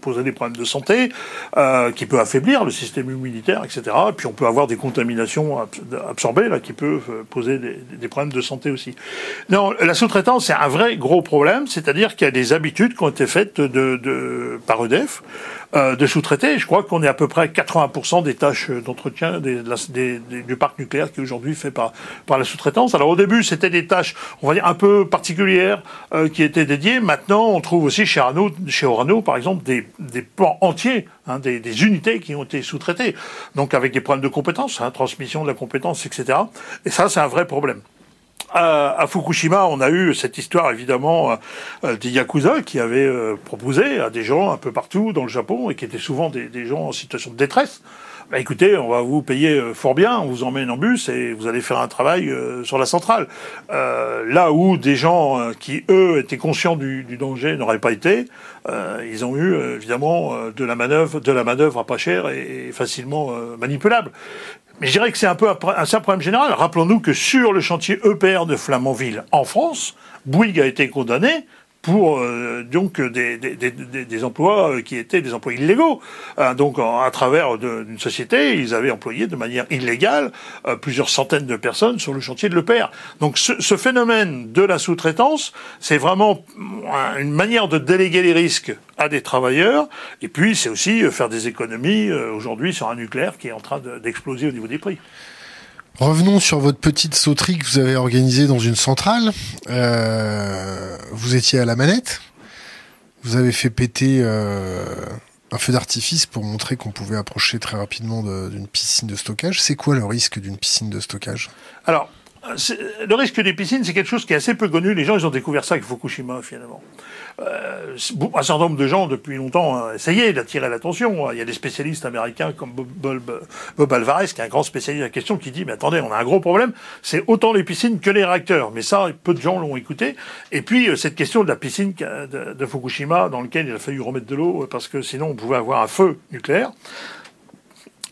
poser des problèmes de santé, euh, qui peut affaiblir le système immunitaire, etc. Et puis on peut avoir des contaminations absorbées là, qui peuvent euh, poser des, des problèmes de santé aussi. Non, la sous-traitance, c'est un vrai gros problème, c'est-à-dire qu'il y a des habitudes qui ont été faites de, par EDF euh, de sous-traiter. Je crois qu'on est à peu près à 80% des tâches d'entretien du parc nucléaire qui est aujourd'hui fait par, par la sous-traitance. Alors au début, c'était des tâches, on va dire, un peu particulières euh, qui étaient dédiées. Maintenant, on trouve aussi chez, Orano, par exemple, des, plans entiers, hein, des, des, unités qui ont été sous-traitées. Donc avec des problèmes de compétences, hein, transmission de la compétence, etc. Et ça, c'est un vrai problème à, Fukushima, on a eu cette histoire évidemment euh, euh, des yakuza qui avaient euh, proposé à des gens un peu partout dans le Japon et qui étaient souvent des, gens en situation de détresse bah, écoutez, on va vous payer fort bien, on vous emmène en bus et vous allez faire un travail sur la centrale. là où des gens qui, eux, étaient conscients du, danger n'auraient pas été, ils ont eu évidemment de la manœuvre, de la manœuvre à pas cher et, facilement manipulable. Mais je dirais que c'est un peu un, un problème général. Rappelons-nous que sur le chantier EPR de Flamanville en France, Bouygues a été condamné pour euh, donc des, des, des, des, emplois euh, qui étaient des emplois illégaux. Euh, donc à travers d'une société, ils avaient employé de manière illégale plusieurs centaines de personnes sur le chantier de l'EPR. Donc ce, ce, phénomène de la sous-traitance, c'est vraiment une manière de déléguer les risques à des travailleurs, et puis c'est aussi faire des économies aujourd'hui sur un nucléaire qui est en train d'exploser au niveau des prix. Revenons sur votre petite sauterie que vous avez organisée dans une centrale. Euh, vous étiez à la manette. Vous avez fait péter euh, un feu d'artifice pour montrer qu'on pouvait approcher très rapidement d'une piscine de stockage. C'est quoi le risque d'une piscine de stockage? Alors, le risque des piscines, c'est quelque chose qui est assez peu connu. Les gens, ils ont découvert ça avec Fukushima, finalement. Euh, un certain nombre de gens, depuis longtemps, ont essayé d'attirer l'attention. Il y a des spécialistes américains comme Bob, Alvarez, qui est un grand spécialiste de la question, qui dit, mais attendez, on a un gros problème, c'est autant les piscines que les réacteurs. Mais ça, peu de gens l'ont écouté. Et puis, euh, cette question de la piscine de, Fukushima, dans laquelle il a fallu remettre de l'eau, parce que sinon on pouvait avoir un feu nucléaire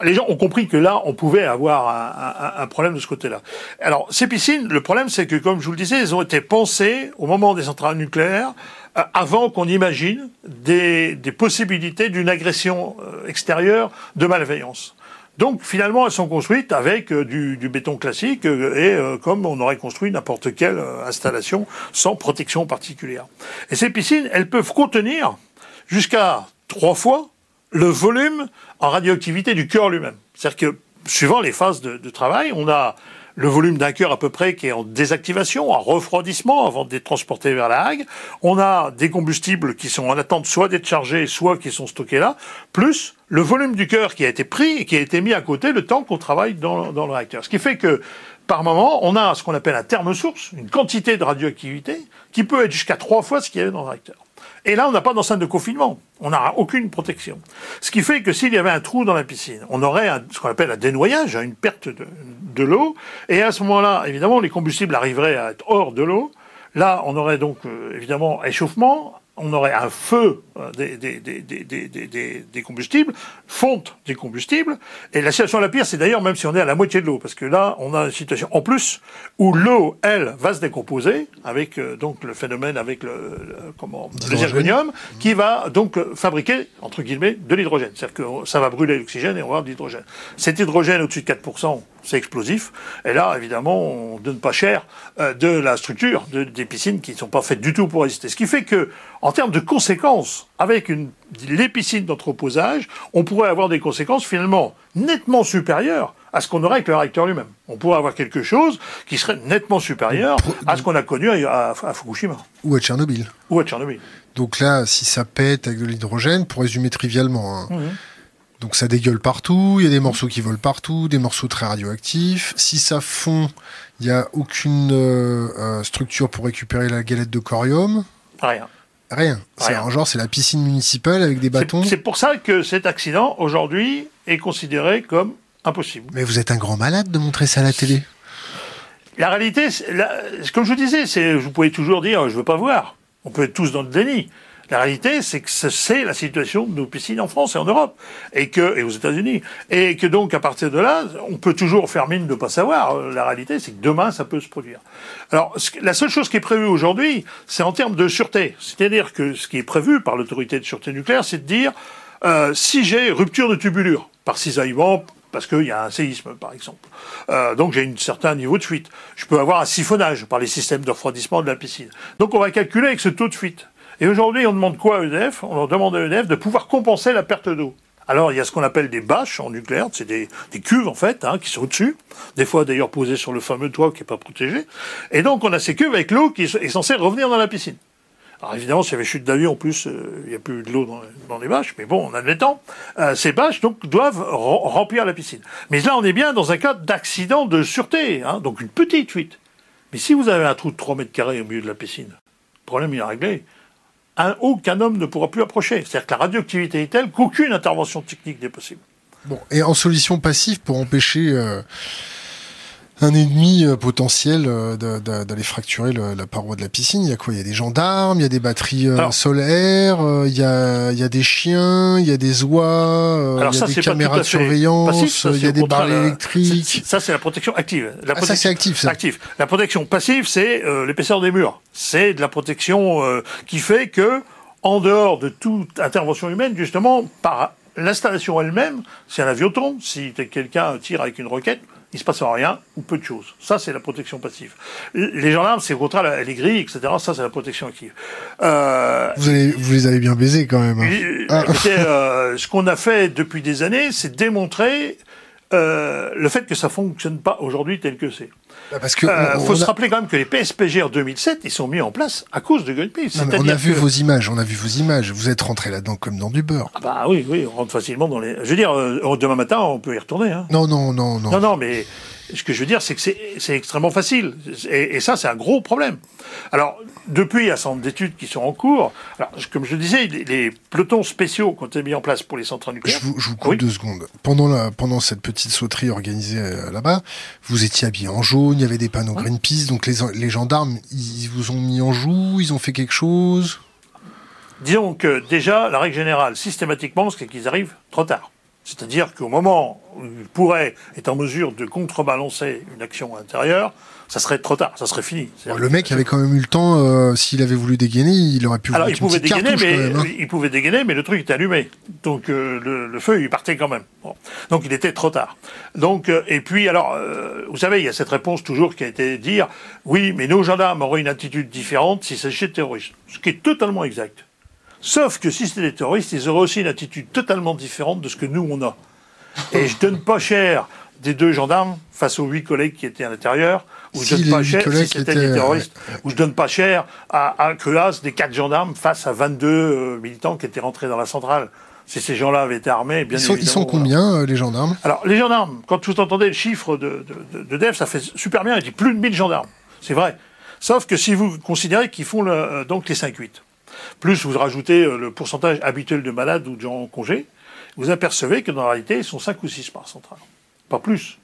les gens ont compris que là, on pouvait avoir un, problème de ce côté-là. Alors, ces piscines, le problème, c'est que, comme je vous le disais, elles ont été pensées au moment des centrales nucléaires, euh, avant qu'on imagine des, des possibilités d'une agression euh, extérieure de malveillance. Donc finalement, elles sont construites avec euh, du, du, béton classique et comme on aurait construit n'importe quelle installation sans protection particulière. Et ces piscines, elles peuvent contenir jusqu'à trois fois le volume en radioactivité du cœur lui-même. C'est-à-dire que suivant les phases de, de travail, on a le volume d'un cœur à peu près qui est en désactivation, en refroidissement avant d'être transporté vers la Hague. On a des combustibles qui sont en attente soit d'être chargés, soit qui sont stockés là, plus le volume du cœur qui a été pris et qui a été mis à côté le temps qu'on travaille dans, le réacteur. Ce qui fait que par moment, on a ce qu'on appelle un terme source, une quantité de radioactivité qui peut être jusqu'à trois fois ce qu'il y avait dans le réacteur. Et là, on n'a pas d'enceinte de confinement. On n'a aucune protection. Ce qui fait que s'il y avait un trou dans la piscine, on aurait ce qu'on appelle un dénoyage, une perte de, de l'eau. Et à ce moment-là, évidemment, les combustibles arriveraient à être hors de l'eau. Là, on aurait donc euh, évidemment échauffement, on aurait un feu des, des, des, des, combustibles, fonte des combustibles, et la situation la pire, c'est d'ailleurs même si on est à la moitié de l'eau, parce que là, on a une situation en plus où l'eau, elle, va se décomposer avec euh, donc le phénomène avec le, comment le zirconium, qui va donc fabriquer entre guillemets de l'hydrogène, c'est-à-dire que ça va brûler l'oxygène et on va avoir de l'hydrogène. Cet hydrogène au-dessus de 4%, c'est explosif. Et là, évidemment, on donne pas cher euh, de la structure de, des piscines qui ne sont pas faites du tout pour résister. Ce qui fait que, en termes de conséquences, avec piscines d'entreposage, on pourrait avoir des conséquences finalement nettement supérieures à ce qu'on aurait avec le réacteur lui-même. On pourrait avoir quelque chose qui serait nettement supérieur à ce qu'on a connu à, Fukushima. Ou à Tchernobyl. Ou à Tchernobyl. Donc là, si ça pète avec de l'hydrogène, pour résumer trivialement, hein, mhm. Donc ça dégueule partout, il y a des morceaux qui volent partout, des morceaux très radioactifs. Si ça fond, il n'y a aucune euh, euh, structure pour récupérer la galette de corium. Rien. Rien. C'est un genre, c'est la piscine municipale avec des bâtons. C'est pour ça que cet accident, aujourd'hui, est considéré comme impossible. Mais vous êtes un grand malade de montrer ça à la télé. La réalité, comme je vous disais, c'est, vous pouvez toujours dire, je veux pas voir. On peut être tous dans le déni. La réalité, c'est que c'est la situation de nos piscines en France et en Europe, et aux États-Unis, et que donc à partir de là, on peut toujours faire mine de ne pas savoir. La réalité, c'est que demain, ça peut se produire. Alors, la seule chose qui est prévue aujourd'hui, c'est en termes de sûreté. C'est-à-dire que ce qui est prévu par l'autorité de sûreté nucléaire, c'est de dire euh, si j'ai rupture de tubulure par cisaillement, parce qu'il y a un séisme, par exemple. Euh, donc j'ai un certain niveau de fuite. Je peux avoir un siphonnage par les systèmes de refroidissement de la piscine. Donc on va calculer avec ce taux de fuite. Et aujourd'hui, on demande quoi à EDF On leur demande à EDF de pouvoir compenser la perte d'eau. Alors, il y a ce qu'on appelle des bâches en nucléaire, c'est des, cuves en fait, hein, qui sont au-dessus, des fois d'ailleurs posées sur le fameux toit qui n'est pas protégé. Et donc, on a ces cuves avec l'eau qui est censée revenir dans la piscine. Alors évidemment, s'il y avait chute d'avion, en plus, euh, il n'y a plus de l'eau dans, les bâches, mais bon, en admettant, euh, ces bâches donc doivent remplir la piscine. Mais là, on est bien dans un cas d'accident de sûreté, hein, donc une petite fuite. Mais si vous avez un trou de 3 mètres carrés au milieu de la piscine, le problème il est réglé un, aucun homme ne pourra plus approcher. C'est-à-dire que la radioactivité est telle qu'aucune intervention technique n'est possible. Bon, et en solution passive pour empêcher euh, un ennemi euh, potentiel euh, d'aller fracturer le- la paroi de la piscine, il y a quoi? Il y a des gendarmes, il y a des batteries euh, Alors- solaires, il y, a, il y a des chiens, il y a des oies, il y ça, a des caméras de surveillance, passif, ça, il y a des barres électriques. Ça, c'est la protection active. La Ah, ça, protection- c'est actif, ça. Actif. La protection passive, c'est euh, l'épaisseur des murs. C'est de la protection euh, qui fait que, en dehors de toute intervention humaine, justement, par l'installation elle-même, si un avion tombe, si quelqu'un tire avec une roquette, il se passe rien ou peu de choses. Ça, c'est la protection passive. Les gendarmes, c'est au contraire les grilles, etc. Ça, c'est la protection active. Euh, Vous, allez, vous les avez bien baisés quand même. hein. Ah. euh, ce qu'on a fait depuis des années, c'est démontrer euh, le fait que ça fonctionne pas aujourd'hui tel que c'est. Bah, Parce que Euh, on- faut on se a- rappeler quand même que les PSPG en 2007, ils sont mis en place à cause de Greenpeace. Non, on a vu que- vos images, on a vu vos images. Vous êtes rentré là-dedans comme dans du beurre. Ah bah oui, oui, on rentre facilement dans les. Je veux dire, euh, demain matin, on peut y retourner. Hein. Non, non, non, non. Non, non, mais ce que je veux dire, c'est que c'est extrêmement facile. Et, et ça, c'est un gros problème. Alors, depuis, il y a un certain nombre d'études qui sont en cours. Alors, comme je le disais, les, les pelotons spéciaux qui ont été mis en place pour les centrales Je nucléaires. vous, je vous coupe Oui. deux secondes. Pendant, la, pendant cette petite sauterie organisée euh, là-bas, vous étiez habillé en jaune, il y avait des panneaux Greenpeace, donc les, les gendarmes, ils vous ont mis en joue, ils ont fait quelque chose? Disons que déjà, la règle générale, systématiquement, c'est qu'ils arrivent trop tard. C'est-à-dire qu'au moment où ils pourraient être en mesure de contrebalancer une action intérieure, ça serait trop tard, ça serait fini. Le mec avait quand même eu le temps, euh, s'il avait voulu dégainer, il aurait pu Alors, il pouvait dégainer, mais même. hein. il pouvait dégainer, mais le truc était allumé. Donc euh, le, le feu, il partait quand même. Bon. Donc il était trop tard. Donc euh, et puis alors, vous savez, il y a cette réponse toujours qui a été de dire oui, mais nos gendarmes auraient une attitude différente s'il s'agissait de terroristes, ce qui est totalement exact. Sauf que si c'était des terroristes, ils auraient aussi une attitude totalement différente de ce que nous on a. Et je donne pas cher des deux gendarmes face aux huit collègues qui étaient à l'intérieur, ou je Si donne les pas cher si c'était des euh, terroristes, ou je donne pas cher à, à Creas des quatre gendarmes face à 22 euh, militants qui étaient rentrés dans la centrale. Si ces gens-là avaient été armés, bien Ils sont, ils évidemment. sont combien, euh, les gendarmes? Alors, les gendarmes, quand vous entendez le chiffre de, de, de, de Dev, ça fait super bien, il dit plus de 1000 gendarmes. C'est vrai. Sauf que si vous considérez qu'ils font le, euh, donc les 5-8, plus vous rajoutez euh, le pourcentage habituel de malades ou de gens en congé, vous apercevez que dans la réalité, ils sont 5 ou 6 par centrale. Pas plus.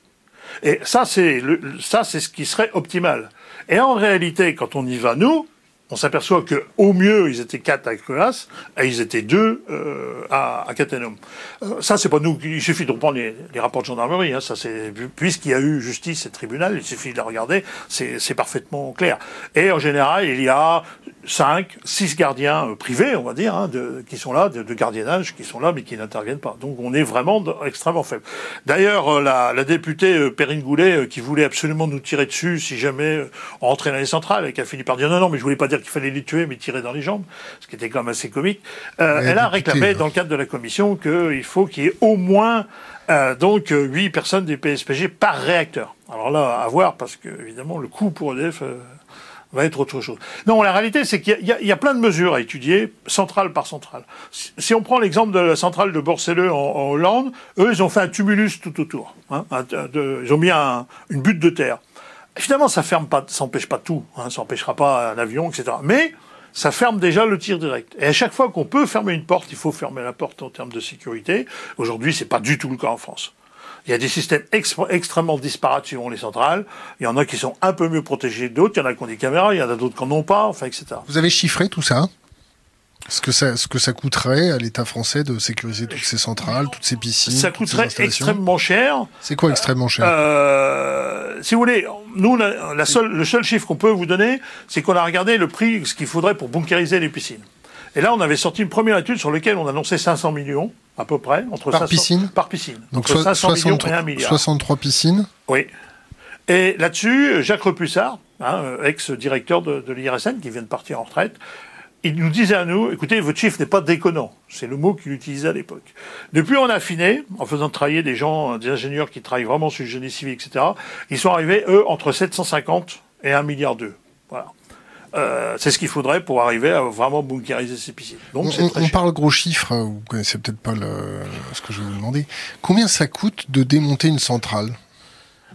Et ça, c'est ça, c'est ce qui serait optimal. Et en réalité, quand on y va, nous, on s'aperçoit que au mieux, ils étaient quatre à Creas et ils étaient deux euh, à, à. Euh, ça, c'est pas nous. Il suffit de reprendre les, les rapports de gendarmerie. Hein, ça, c'est puisqu'il y a eu justice et tribunal, il suffit de la regarder. C'est parfaitement clair. Et en général, il y a cinq, six gardiens euh, privés, on va dire, hein, de, qui sont là, de, de gardiennage, qui sont là, mais qui n'interviennent pas. Donc, on est vraiment extrêmement faible. D'ailleurs, euh, la, la députée euh, Perrine Goulet, qui voulait absolument nous tirer dessus si jamais on rentrait dans les centrales, et qui a fini par dire non, non, mais je voulais pas dire qu'il fallait les tuer, mais tirer dans les jambes, ce qui était quand même assez comique. Euh, elle a députée, réclamé, hein. dans le cadre de la commission, qu'il faut qu'il y ait au moins euh, donc huit personnes des PSPG par réacteur. Alors là, à voir, parce que évidemment, le coût pour EDF euh, va être autre chose. Non, la réalité, c'est qu'il y, a- plein de mesures à étudier, centrale par centrale. Si, on prend l'exemple de la centrale de Borceleux en, Hollande, eux, ils ont fait un tumulus tout autour. hein, ils ont mis un- une butte de terre. Évidemment, ça ferme pas, ça empêche pas tout. Hein, ça empêchera pas un avion, etc. Mais ça ferme déjà le tir direct. Et à chaque fois qu'on peut fermer une porte, il faut fermer la porte en termes de sécurité. Aujourd'hui, c'est pas du tout le cas en France. Il y a des systèmes extrêmement disparates suivant les centrales. Il y en a qui sont un peu mieux protégés que d'autres. Il y en a qui ont des caméras, il y en a d'autres qui n'en ont pas, enfin, etc. Vous avez chiffré tout ça? Ce que, ça ce que ça coûterait à l'État français de sécuriser toutes ces centrales, toutes ces piscines Ça coûterait extrêmement cher. C'est quoi extrêmement cher? Euh, si vous voulez, nous, la, la seule, le seul chiffre qu'on peut vous donner, c'est qu'on a regardé le prix, ce qu'il faudrait pour bunkériser les piscines. Et là, on avait sorti une première étude sur laquelle on annonçait 500 millions, à peu près. Entre Par 500 piscine Par piscine. Donc entre so- 500 millions et 1 63, milliard. 63 piscines Oui. Et là-dessus, Jacques Repussard, hein, ex-directeur de, de l'IRSN, qui vient de partir en retraite, il nous disait à nous, écoutez, votre chiffre n'est pas déconnant. C'est le mot qu'il utilisait à l'époque. Depuis, on a affiné, en faisant travailler des gens, des ingénieurs qui travaillent vraiment sur le génie civil, etc. Ils sont arrivés, eux, entre 750 et 1 milliard d'eux. Voilà. Euh, c'est ce qu'il faudrait pour arriver à vraiment bunkériser ces piscines. Donc, On, parle gros chiffres, euh, vous connaissez peut-être pas le, ce que je vais vous demander. Combien ça coûte de démonter une centrale?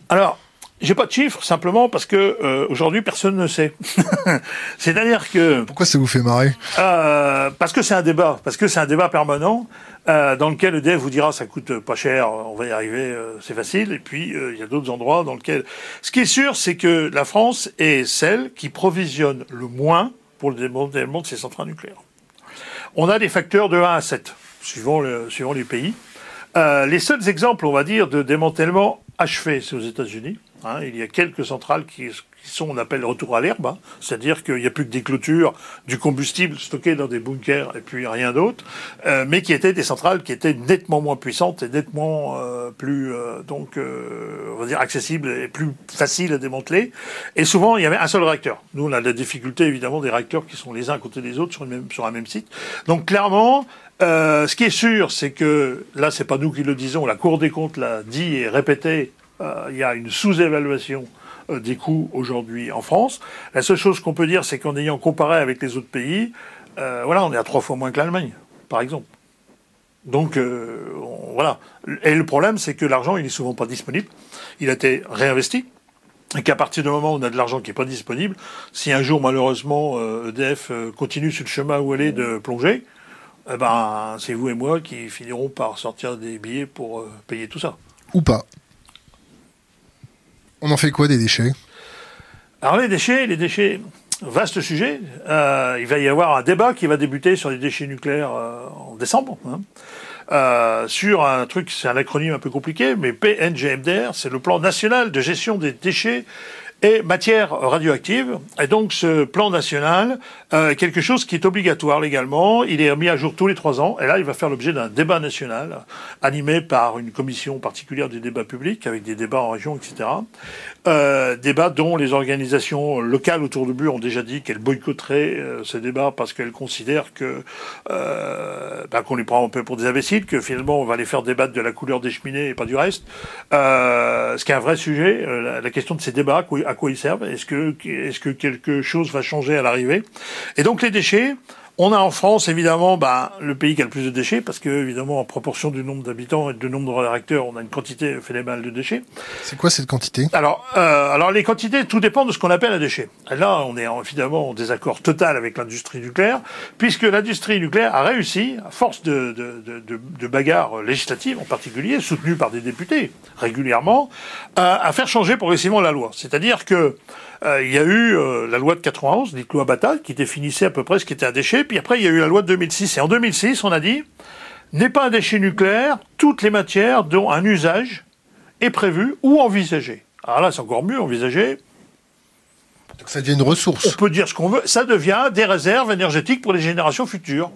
Alors, j'ai pas de chiffres, simplement parce que euh, aujourd'hui personne ne sait. C'est-à-dire que pourquoi ça vous fait marrer euh, Parce que c'est un débat, parce que c'est un débat permanent euh, dans lequel EDF vous dira ça coûte pas cher, on va y arriver, euh, c'est facile. Et puis euh, il y a d'autres endroits dans lesquels. Ce qui est sûr, c'est que la France est celle qui provisionne le moins pour le démantèlement de ses centrales nucléaires. On a des facteurs de 1 à 7, suivant, le, suivant les pays. Euh, les seuls exemples, on va dire, de démantèlement achevé, c'est aux États-Unis. Hein, il y a quelques centrales qui, qui sont, on appelle, retour à l'herbe, hein, c'est-à-dire qu'il n'y a plus que des clôtures, du combustible stocké dans des bunkers et puis rien d'autre, euh, mais qui étaient des centrales qui étaient nettement moins puissantes et nettement euh, plus, euh, donc, euh, on va dire, accessibles et plus faciles à démanteler. Et souvent, il y avait un seul réacteur. Nous, on a la difficulté, évidemment, des réacteurs qui sont les uns à côté des autres sur, même, sur un même site. Donc, clairement, euh, ce qui est sûr, c'est que là, c'est pas nous qui le disons, la Cour des comptes l'a dit et répété euh, il y a une sous-évaluation des coûts aujourd'hui en France. La seule chose qu'on peut dire, c'est qu'en ayant comparé avec les autres pays, euh, voilà, on est à trois fois moins que l'Allemagne, par exemple. Donc on, voilà. Et le problème, c'est que l'argent, il est souvent pas disponible. Il a été réinvesti. Et qu'à partir du moment où on a de l'argent qui n'est pas disponible, si un jour malheureusement EDF continue sur le chemin où elle est de plonger, eh ben, c'est vous et moi qui finirons par sortir des billets pour payer tout ça. Ou pas. On en fait quoi des déchets? Alors les déchets, les déchets, vaste sujet. Euh, il va y avoir un débat qui va débuter sur les déchets nucléaires euh, en décembre. Hein. Euh, sur un truc, c'est un acronyme un peu compliqué, mais PNGMDR, c'est le plan national de gestion des déchets et matières radioactives. Et donc ce plan national euh, quelque chose qui est obligatoire légalement. Il est mis à jour tous les trois ans. Et là, il va faire l'objet d'un débat national animé par une commission particulière des débats publics avec des débats en région, etc. Euh, débat dont les organisations locales autour de Bure ont déjà dit qu'elles boycotteraient euh, ce débat parce qu'elles considèrent que euh, bah, qu'on les prend un peu pour des imbéciles, que finalement on va les faire débattre de la couleur des cheminées et pas du reste. Euh, ce qui est un vrai sujet, la, question de ces débats, à quoi ils servent Est-ce que est-ce que quelque chose va changer à l'arrivée? Et donc les déchets. On a en France, évidemment, bah, le pays qui a le plus de déchets, parce que, évidemment, en proportion du nombre d'habitants et du nombre de réacteurs, on a une quantité phénoménale de déchets. C'est quoi cette quantité? Alors, euh, alors les quantités, tout dépend de ce qu'on appelle un déchet. Et là, on est évidemment en désaccord total avec l'industrie nucléaire, puisque l'industrie nucléaire a réussi, à force de, de, de, de bagarres législatives en particulier, soutenues par des députés régulièrement, à, à faire changer progressivement la loi. C'est-à-dire que euh, il y a eu euh, la loi de 91, dite loi Bataille, qui définissait à peu près ce qui était un déchet. Puis après, il y a eu la loi de 2006. Et en 2006, on a dit n'est pas un déchet nucléaire toutes les matières dont un usage est prévu ou envisagé. Alors là, c'est encore mieux, envisagé. Donc ça devient une ressource. On peut dire ce qu'on veut. Ça devient des réserves énergétiques pour les générations futures.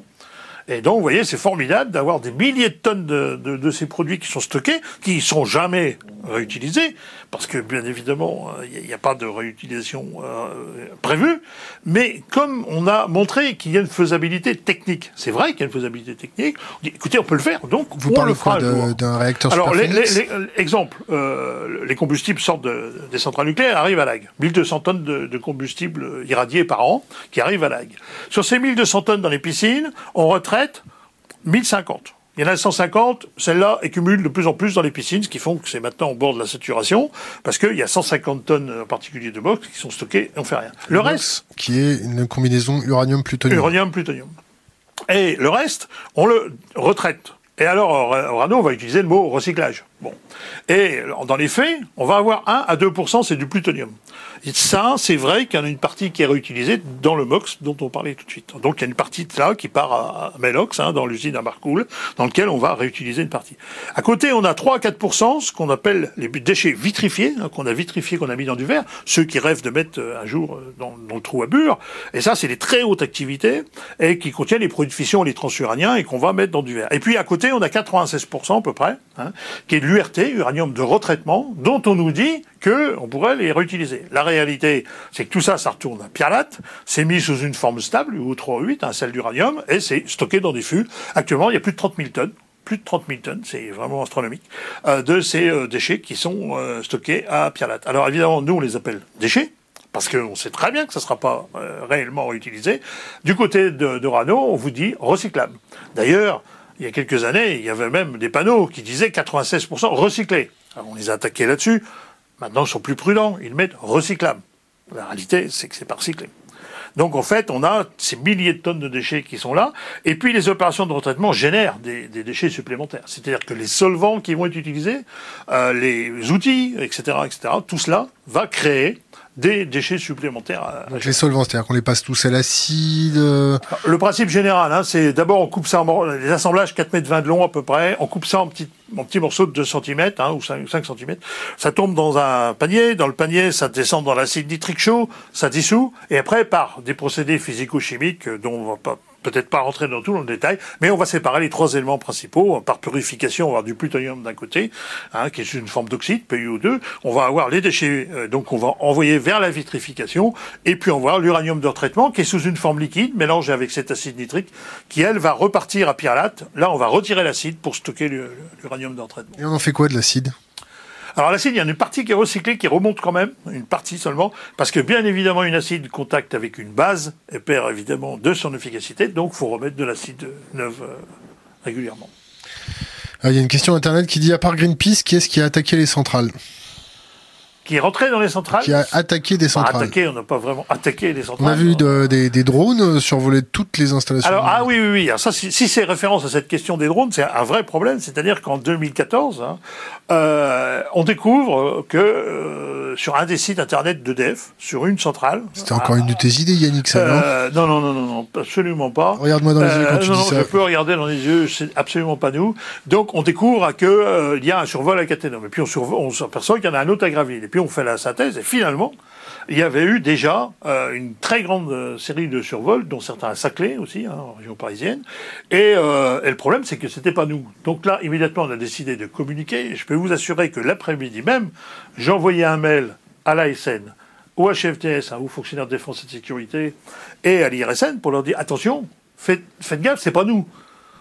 Et donc, vous voyez, c'est formidable d'avoir des milliers de tonnes de, de, de, ces produits qui sont stockés, qui sont jamais réutilisés, parce que bien évidemment, il n'y a, a, pas de réutilisation euh, prévue. Mais comme on a montré qu'il y a une faisabilité technique, c'est vrai qu'il y a une faisabilité technique. On dit, écoutez, on peut le faire. Donc, vous on parlez le fera. d'un réacteur Alors, les, les, les, exemple, euh, les combustibles sortent de, des centrales nucléaires, arrivent à l'AG. 1200 tonnes de, de combustible irradié par an qui arrivent à l'AG. Sur ces 1200 tonnes dans les piscines, on retraite 1050. Il y en a 150, celles-là accumulent de plus en plus dans les piscines, ce qui font que c'est maintenant au bord de la saturation, parce qu'il y a 150 tonnes en particulier de box qui sont stockées et on fait rien. Le, le reste... Qui est une combinaison uranium-plutonium. Uranium-plutonium. Et le reste, on le retraite. Et alors, au Rano, on va utiliser le mot recyclage. Bon. Et dans les faits, on va avoir 1 à 2%, c'est du plutonium. Et ça, c'est vrai qu'il y en a une partie qui est réutilisée dans le MOX dont on parlait tout de suite. Donc il y a une partie de là qui part à Melox, hein, dans l'usine à Marcoule, dans lequel on va réutiliser une partie. À côté, on a 3 à 4%, ce qu'on appelle les déchets vitrifiés, hein, qu'on a vitrifiés, qu'on a mis dans du verre, ceux qui rêvent de mettre un jour dans, dans le trou à bure. Et ça, c'est des très hautes activités et qui contiennent les produits de fission les transuraniens et qu'on va mettre dans du verre. Et puis à côté, on a 96% à peu près, hein, qui est de l'URT, uranium de retraitement, dont on nous dit qu'on pourrait les réutiliser. La réalité, c'est que tout ça, ça retourne à Pialate, c'est mis sous une forme stable, ou 3,8, un sel d'uranium, et c'est stocké dans des fûts. Actuellement, il y a plus de 30 000 tonnes plus de 30 000 tonnes, c'est vraiment astronomique, euh, de ces euh, déchets qui sont euh, stockés à Pialate. Alors évidemment, nous, on les appelle déchets, parce qu'on sait très bien que ça ne sera pas euh, réellement réutilisé. Du côté de, de Rano, on vous dit recyclable. D'ailleurs, il y a quelques années, il y avait même des panneaux qui disaient 96% recyclés. Alors on les a attaqués là-dessus. Maintenant, ils sont plus prudents, ils mettent recyclable. La réalité, c'est que c'est pas recyclé. Donc en fait, on a ces milliers de tonnes de déchets qui sont là, et puis les opérations de retraitement génèrent des, déchets supplémentaires. C'est-à-dire que les solvants qui vont être utilisés, euh, les outils, etc., etc., tout cela va créer des déchets supplémentaires. Donc les solvants, c'est-à-dire qu'on les passe tous à l'acide euh Le principe général, hein, c'est d'abord on coupe ça en les assemblages 4 mètres 20 de long à peu près, on coupe ça en petits, en petits morceaux de 2 cm hein, ou 5, 5 cm. Ça tombe dans un panier, dans le panier ça descend dans l'acide nitrique chaud, ça dissout, et après par des procédés physico-chimiques dont on va pas peut-être pas rentrer dans tout le détail, mais on va séparer les trois éléments principaux. Par purification, on va avoir du plutonium d'un côté, hein, qui est une forme d'oxyde, PuO2. On va avoir les déchets, euh, donc on va envoyer vers la vitrification, et puis on va avoir l'uranium de retraitement, qui est sous une forme liquide, mélangée avec cet acide nitrique, qui, elle, va repartir à Pirlate. Là, on va retirer l'acide pour stocker l'uranium de retraitement. Et on en fait quoi de l'acide? Alors l'acide, il y a une partie qui est recyclée, qui remonte quand même, une partie seulement, parce que bien évidemment, une acide contact avec une base et perd évidemment de son efficacité, donc il faut remettre de l'acide neuf euh, régulièrement. Ah, il y a une question internet qui dit à part Greenpeace, qui est-ce qui a attaqué les centrales? Qui est rentré dans les centrales. Qui a attaqué des centrales. attaqué, on n'a pas vraiment attaqué les centrales. On a vu des, des, drones survoler toutes les installations. Alors, ah oui, oui, oui. Alors ça, si, c'est référence à cette question des drones, c'est un vrai problème. C'est-à-dire qu'en 2014, hein, euh, on découvre que euh, sur un des sites internet d'EDF, sur une centrale. C'était encore une de tes idées, Yannick, ça, euh, non, non, non, non, non, absolument pas. Regarde-moi dans les yeux quand tu dis ça. Je peux regarder dans les yeux, c'est absolument pas nous. Donc, on découvre que il y a un survol à Caténum. Et puis, on, on s'aperçoit qu'il y en a un autre à Graville. Et puis, on fait la synthèse. Et finalement, il y avait eu déjà euh, une très grande euh, série de survols, dont certains à Saclay aussi, hein, en région parisienne. Euh, et, le problème, c'est que c'était pas nous. Donc là, immédiatement, on a décidé de communiquer. je peux vous assurer que l'après-midi même, j'envoyais un mail à l'ASN, au HFTS, hein, aux fonctionnaires de défense et de sécurité, et à l'IRSN pour leur dire attention, faites, faites gaffe, c'est pas nous.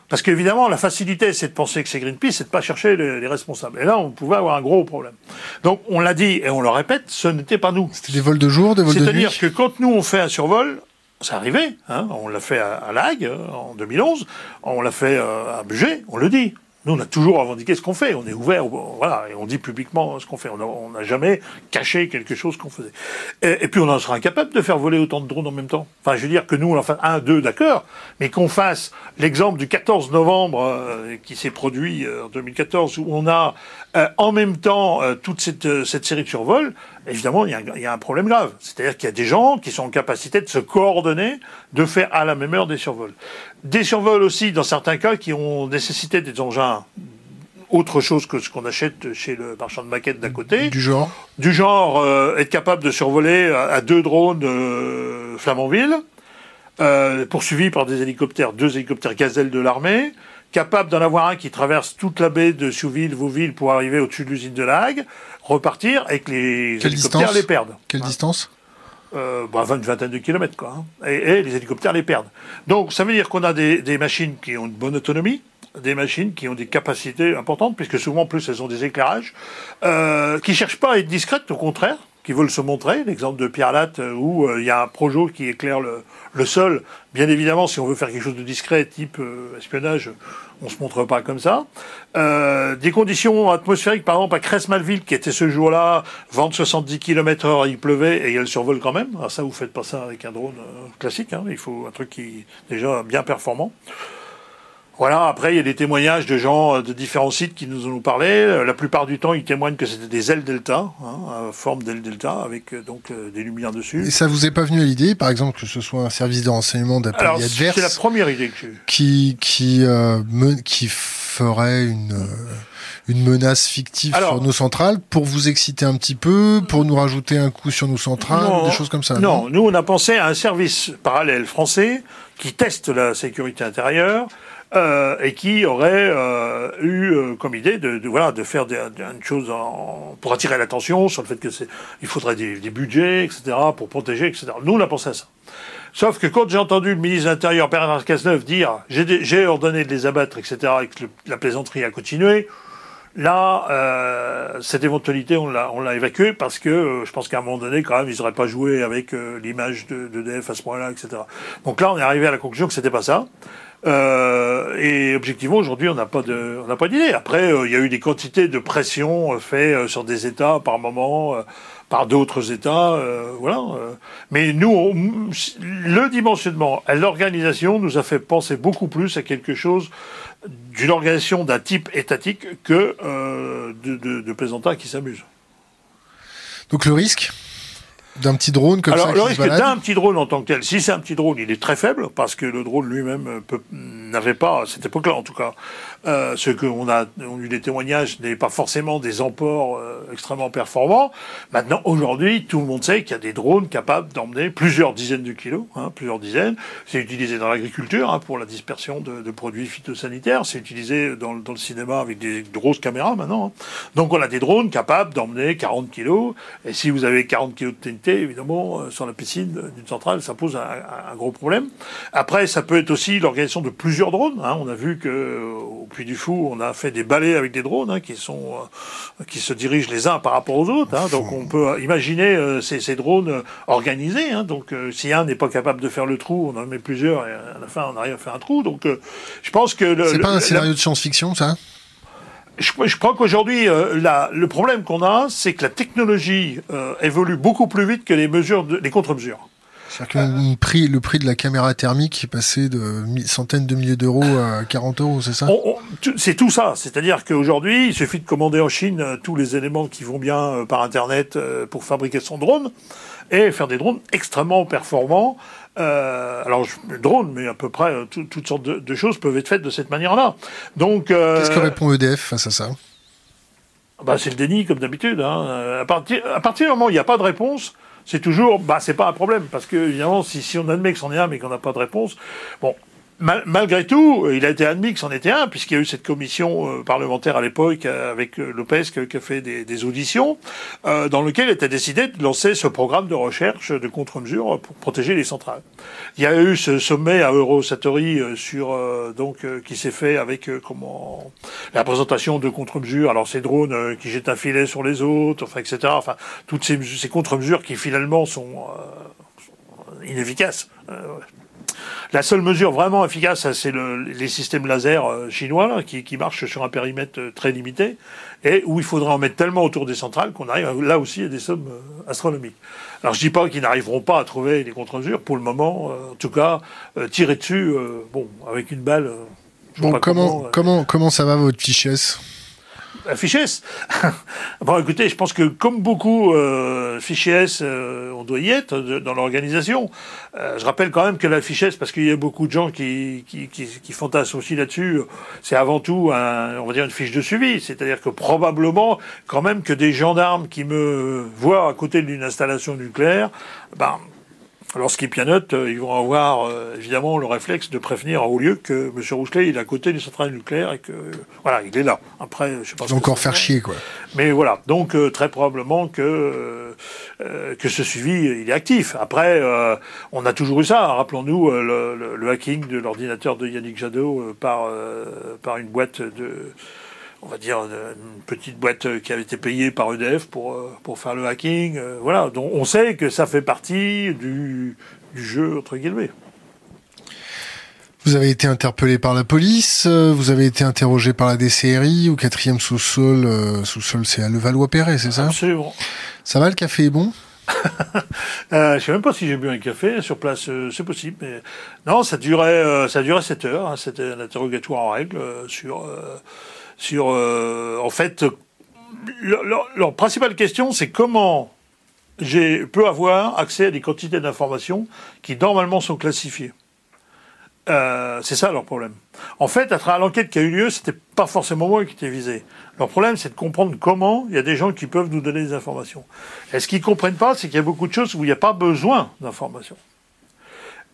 Parce qu'évidemment, la facilité, c'est de penser que c'est Greenpeace, c'est de pas chercher les, responsables. Et là, on pouvait avoir un gros problème. Donc, on l'a dit et on le répète, ce n'était pas nous. C'était des vols de jour, des vols de nuit C'est-à-dire que quand nous, on fait un survol, ça arrivait. Hein, on l'a fait à, à Lag euh, en 2011, on l'a fait euh, à Bugey, on le dit. Nous, on a toujours revendiqué ce qu'on fait. On est ouvert, voilà, et on dit publiquement ce qu'on fait. On n'a jamais caché quelque chose qu'on faisait. Et, puis, on en sera incapable de faire voler autant de drones en même temps. Enfin, je veux dire que nous, on en fait un, deux, d'accord, mais qu'on fasse l'exemple du 14 novembre euh, qui s'est produit euh, en 2014, où on a euh, en même temps toute cette, série de survols, évidemment, il y, il y a un problème grave. C'est-à-dire qu'il y a des gens qui sont en capacité de se coordonner, de faire à la même heure des survols. Des survols aussi, dans certains cas, qui ont nécessité des engins autre chose que ce qu'on achète chez le marchand de maquettes d'à côté. Du genre Du genre euh, être capable de survoler à, deux drones euh, Flamanville, euh, poursuivi par des hélicoptères, deux hélicoptères gazelle de l'armée, capable d'en avoir un qui traverse toute la baie de Souville, Vauville pour arriver au-dessus de l'usine de Lag, repartir et que les hélicoptères les perdent. Quelle hein distance euh, bah, une de kilomètres, quoi. Hein. Et, les hélicoptères les perdent. Donc, ça veut dire qu'on a des, machines qui ont une bonne autonomie, des machines qui ont des capacités importantes, puisque souvent, plus, elles ont des éclairages, euh, qui cherchent pas à être discrètes, au contraire, qui veulent se montrer. L'exemple de Pierre Latte, euh, où euh, il y a un projet qui éclaire le, sol. Bien évidemment, si on veut faire quelque chose de discret, type euh, espionnage, on se montre pas comme ça. Euh, des conditions atmosphériques, par exemple à Cresse-Malville, qui était ce jour-là, vent de 70 km heure, il pleuvait et elle survole quand même. Alors ça, vous faites pas ça avec un drone classique. Hein. Il faut un truc qui est déjà bien performant. Voilà, après, il y a des témoignages de gens euh, de différents sites qui nous ont parlé. Euh, la plupart du temps, ils témoignent que c'était des ailes delta, hein, forme d'aile delta, avec euh, donc des lumières dessus. Et ça vous est pas venu à l'idée, par exemple, que ce soit un service de renseignement d'appel adverse C'est la première idée que j'ai Qui, qui, qui ferait une une menace fictive sur nos centrales pour vous exciter un petit peu, pour nous rajouter un coup sur nos centrales, des choses comme ça. Non, non, nous on a pensé à un service parallèle français qui teste la sécurité intérieure, euh, et qui aurait euh, eu euh, comme idée de, de, voilà de faire des, une chose en, pour attirer l'attention sur le fait que c'est il faudrait des, des, budgets etc pour protéger etc. Nous on a pensé à ça. Sauf que quand j'ai entendu le ministre de l'Intérieur Bernard Cazeneuve dire j'ai ordonné de les abattre etc et que la plaisanterie a continué, Là, euh, cette éventualité, on l'a, évacuée parce que euh, je pense qu'à un moment donné, quand même, ils n'auraient pas joué avec l'image de, de DF à ce moment-là, etc. Donc là, on est arrivé à la conclusion que c'était pas ça. Euh, et objectivement, aujourd'hui, on n'a pas de, on n'a pas d'idée. Après, euh, il y a eu des quantités de pression euh, faites sur des États par moment, par d'autres États, voilà. Mais nous, le dimensionnement, l'organisation nous a fait penser beaucoup plus à quelque chose d'une organisation d'un type étatique que de, de, de plaisantins qui s'amusent. Donc le risque? D'un petit drone comme Alors, ça le risque d'un petit drone en tant que tel, si c'est un petit drone, il est très faible, parce que le drone lui-même n'avait pas, à cette époque-là en tout cas, euh, ce qu'on a on eu des témoignages n'est pas forcément des emports euh, extrêmement performants. Maintenant, aujourd'hui, tout le monde sait qu'il y a des drones capables d'emmener plusieurs dizaines de kilos, hein, plusieurs dizaines. C'est utilisé dans l'agriculture hein, pour la dispersion de, de produits phytosanitaires. C'est utilisé dans, dans, le cinéma avec des grosses caméras maintenant. Hein. Donc, on a des drones capables d'emmener 40 kilos. Et si vous avez 40 kilos de TNT, évidemment, euh, sur la piscine d'une centrale, ça pose un, un, gros problème. Après, ça peut être aussi l'organisation de plusieurs drones. Hein. On a vu que au Puy du Fou, on a fait des balais avec des drones hein, qui sont euh, qui se dirigent les uns par rapport aux autres. Hein. donc on peut imaginer euh, ces, ces, drones euh, organisés. Hein. donc si un n'est pas capable de faire le trou, on en met plusieurs et à la fin on arrive à faire un trou. Donc je pense que c'est pas un scénario de science-fiction, ça? Je, je, crois qu'aujourd'hui, le problème qu'on a, c'est que la technologie évolue beaucoup plus vite que les mesures, de, les contre-mesures. C'est-à-dire que prix, le prix de la caméra thermique est passé de centaines de milliers d'euros à 40 euros, c'est ça? C'est tout ça. C'est-à-dire qu'aujourd'hui, il suffit de commander en Chine euh, tous les éléments qui vont bien euh, par Internet euh, pour fabriquer son drone et faire des drones extrêmement performants. Euh, alors, drone, mais à peu près toutes sortes de, choses peuvent être faites de cette manière-là. Donc, qu'est-ce que répond EDF face à ça? bah, c'est le déni comme d'habitude. Hein. À partir à partir du moment où il n'y a pas de réponse, c'est toujours, bah, c'est pas un problème, parce que, évidemment, si, on admet que c'en est un, mais qu'on n'a pas de réponse, bon, malgré tout, il a été admis que c'en était un, puisqu'il y a eu cette commission euh, parlementaire à l'époque euh, avec euh, Lopez qui, a fait des, auditions, dans lequel était décidé de lancer ce programme de recherche de contre-mesures pour protéger les centrales. Il y a eu ce sommet à Eurosatori sur donc qui s'est fait avec comment la présentation de contre-mesures. Alors ces drones qui jettent un filet sur les autres, enfin etc. Enfin toutes ces, ces contre-mesures qui finalement sont inefficaces. La seule mesure vraiment efficace, c'est le, les systèmes laser euh, chinois là, qui, qui, marchent sur un périmètre euh, très limité et où il faudrait en mettre tellement autour des centrales qu'on arrive là aussi à des sommes euh, astronomiques. Alors je dis pas qu'ils n'arriveront pas à trouver les contre-mesures pour le moment. en tout cas, tirer dessus, bon, avec une balle. bon, comment, comment, comment, comment ça va votre fichesse? Fichier S. bon, écoutez, je pense que comme beaucoup euh, euh, on doit y être dans l'organisation. Euh, je rappelle quand même que la fichier S, parce qu'il y a beaucoup de gens qui, qui, qui, qui fantasment aussi là-dessus, c'est avant tout, on va dire, une fiche de suivi. C'est-à-dire que probablement, quand même, que des gendarmes qui me voient à côté d'une installation nucléaire, ben, lorsqu'ils pianotent, euh, ils vont avoir euh, évidemment le réflexe de prévenir en haut lieu que M. Rochelet il est à côté d'une centrale nucléaire et que voilà, il est là. Après, je sais pas. encore faire chier quoi. Mais voilà, donc euh, très probablement que que ce suivi il est actif. Après, on a toujours eu ça. Rappelons-nous le, le, hacking de l'ordinateur de Yannick Jadot par par une boîte de on va dire, une petite boîte qui avait été payée par EDF pour, euh, pour faire le hacking. Euh, voilà, donc on sait que ça fait partie du, du jeu, entre guillemets. Vous avez été interpellé par la police, euh, vous avez été interrogé par la DCRI, au quatrième sous-sol, sous-sol c'est à Levallois-Perret, c'est ça? Absolument. Ça va, le café est bon? Euh, je sais même pas si j'ai bu un café sur place, c'est possible. Mais non, ça durait, ça durait 7 heures. Hein, C'était un interrogatoire en règle sur sur, euh, en fait, leur, principale question, c'est comment j'ai peux avoir accès à des quantités d'informations qui normalement sont classifiées. Euh, c'est ça leur problème. En fait, à travers l'enquête qui a eu lieu, c'était pas forcément moi qui étais visé. Leur problème, c'est de comprendre comment il y a des gens qui peuvent nous donner des informations. Et ce qu'ils comprennent pas, c'est qu'il y a beaucoup de choses où il n'y a pas besoin d'informations.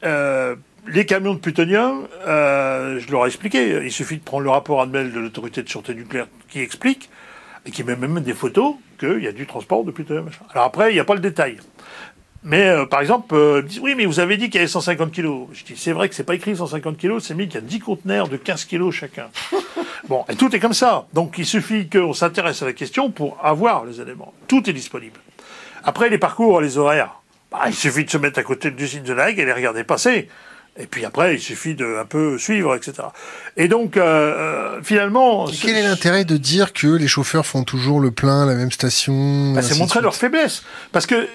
Euh, les camions de plutonium, euh, je leur ai expliqué, il suffit de prendre le rapport annuel de l'autorité de sûreté nucléaire qui explique, et qui met même des photos, qu'il y a du transport de plutonium. Alors après, il n'y a pas le détail. Mais euh, par exemple, euh, oui, mais vous avez dit qu'il y avait 150 kilos. Je dis, c'est vrai que c'est pas écrit 150 kilos, c'est mis qu'il y a 10 conteneurs de 15 kilos chacun. bon, et tout est comme ça. Donc il suffit qu'on s'intéresse à la question pour avoir les éléments. Tout est disponible. Après, les parcours, les horaires, bah, il suffit de se mettre à côté de l'usine de Lag et les regarder passer. Et puis après, il suffit de un peu suivre, etc. Et donc, euh, euh, finalement... Et quel est l'intérêt de dire que les chauffeurs font toujours le plein à la même station bah, C'est montrer leur faiblesse. Parce que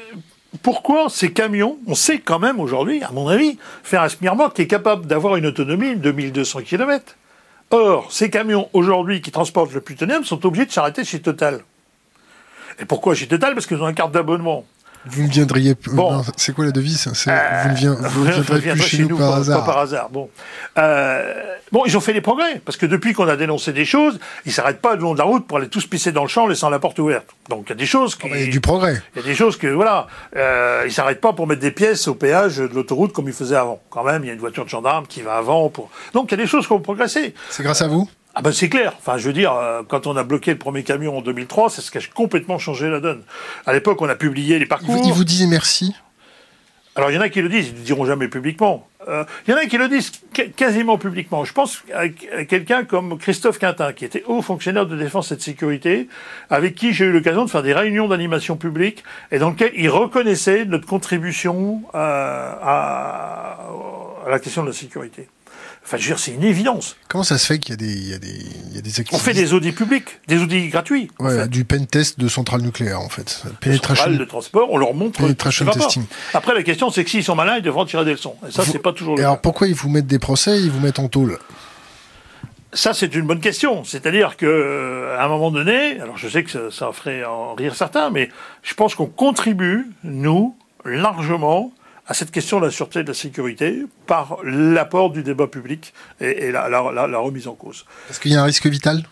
pourquoi ces camions, on sait quand même aujourd'hui, à mon avis, faire un Smirnoff qui est capable d'avoir une autonomie de 2200 km. Or, ces camions aujourd'hui qui transportent le plutonium sont obligés de s'arrêter chez Total. Et pourquoi chez Total? Parce qu'ils ont une carte d'abonnement. Vous ne viendriez bon. C'est quoi la devise? Euh, Vous ne viendrez plus chez, nous, par, hasard. par hasard. Bon. Euh, bon, ils ont fait des progrès parce que depuis qu'on a dénoncé des choses, ils s'arrêtent pas le long de la route pour aller tous pisser dans le champ, laissant la porte ouverte. Donc il y a des choses qui. Il y a du progrès. Il y a des choses que voilà, euh, ils s'arrêtent pas pour mettre des pièces au péage de l'autoroute comme ils faisaient avant. Quand même, il y a une voiture de gendarme qui va avant pour. Donc il y a des choses qui ont progressé. C'est grâce à vous? Ah ben c'est clair. Enfin, je veux dire, euh, quand on a bloqué le premier camion en 2003, c'est ce qui a complètement changé la donne. À l'époque, on a publié les parcours. Ils vous disaient merci alors il y en a qui le disent, ils ne le diront jamais publiquement. Euh, il y en a qui le disent quasiment publiquement. Je pense à, quelqu'un comme Christophe Quintin, qui était haut fonctionnaire de défense et de sécurité, avec qui j'ai eu l'occasion de faire des réunions d'animation publique, et dans lequel il reconnaissait notre contribution euh, à, à la question de la sécurité. Enfin, je veux dire, c'est une évidence. Comment ça se fait qu'il y a des, il y a des, il y a des activités On fait des audits publics, des audits gratuits. Ouais, du pen test de centrales nucléaires, en fait. Penetration. de transport, on leur montre. Penetration testing. Après, la question, c'est que s'ils sont malins, ils devront tirer des leçons. Et ça, c'est pas toujours le Et alors, pourquoi ils vous mettent des procès, ils vous mettent en tôle? Ça, c'est une bonne question. C'est-à-dire que, euh, à un moment donné, alors je sais que ça, ça ferait en rire certains, mais je pense qu'on contribue, nous, largement, à cette question de la sûreté et de la sécurité par l'apport du débat public et, la, remise en cause. Est-ce qu'il y a un risque vital?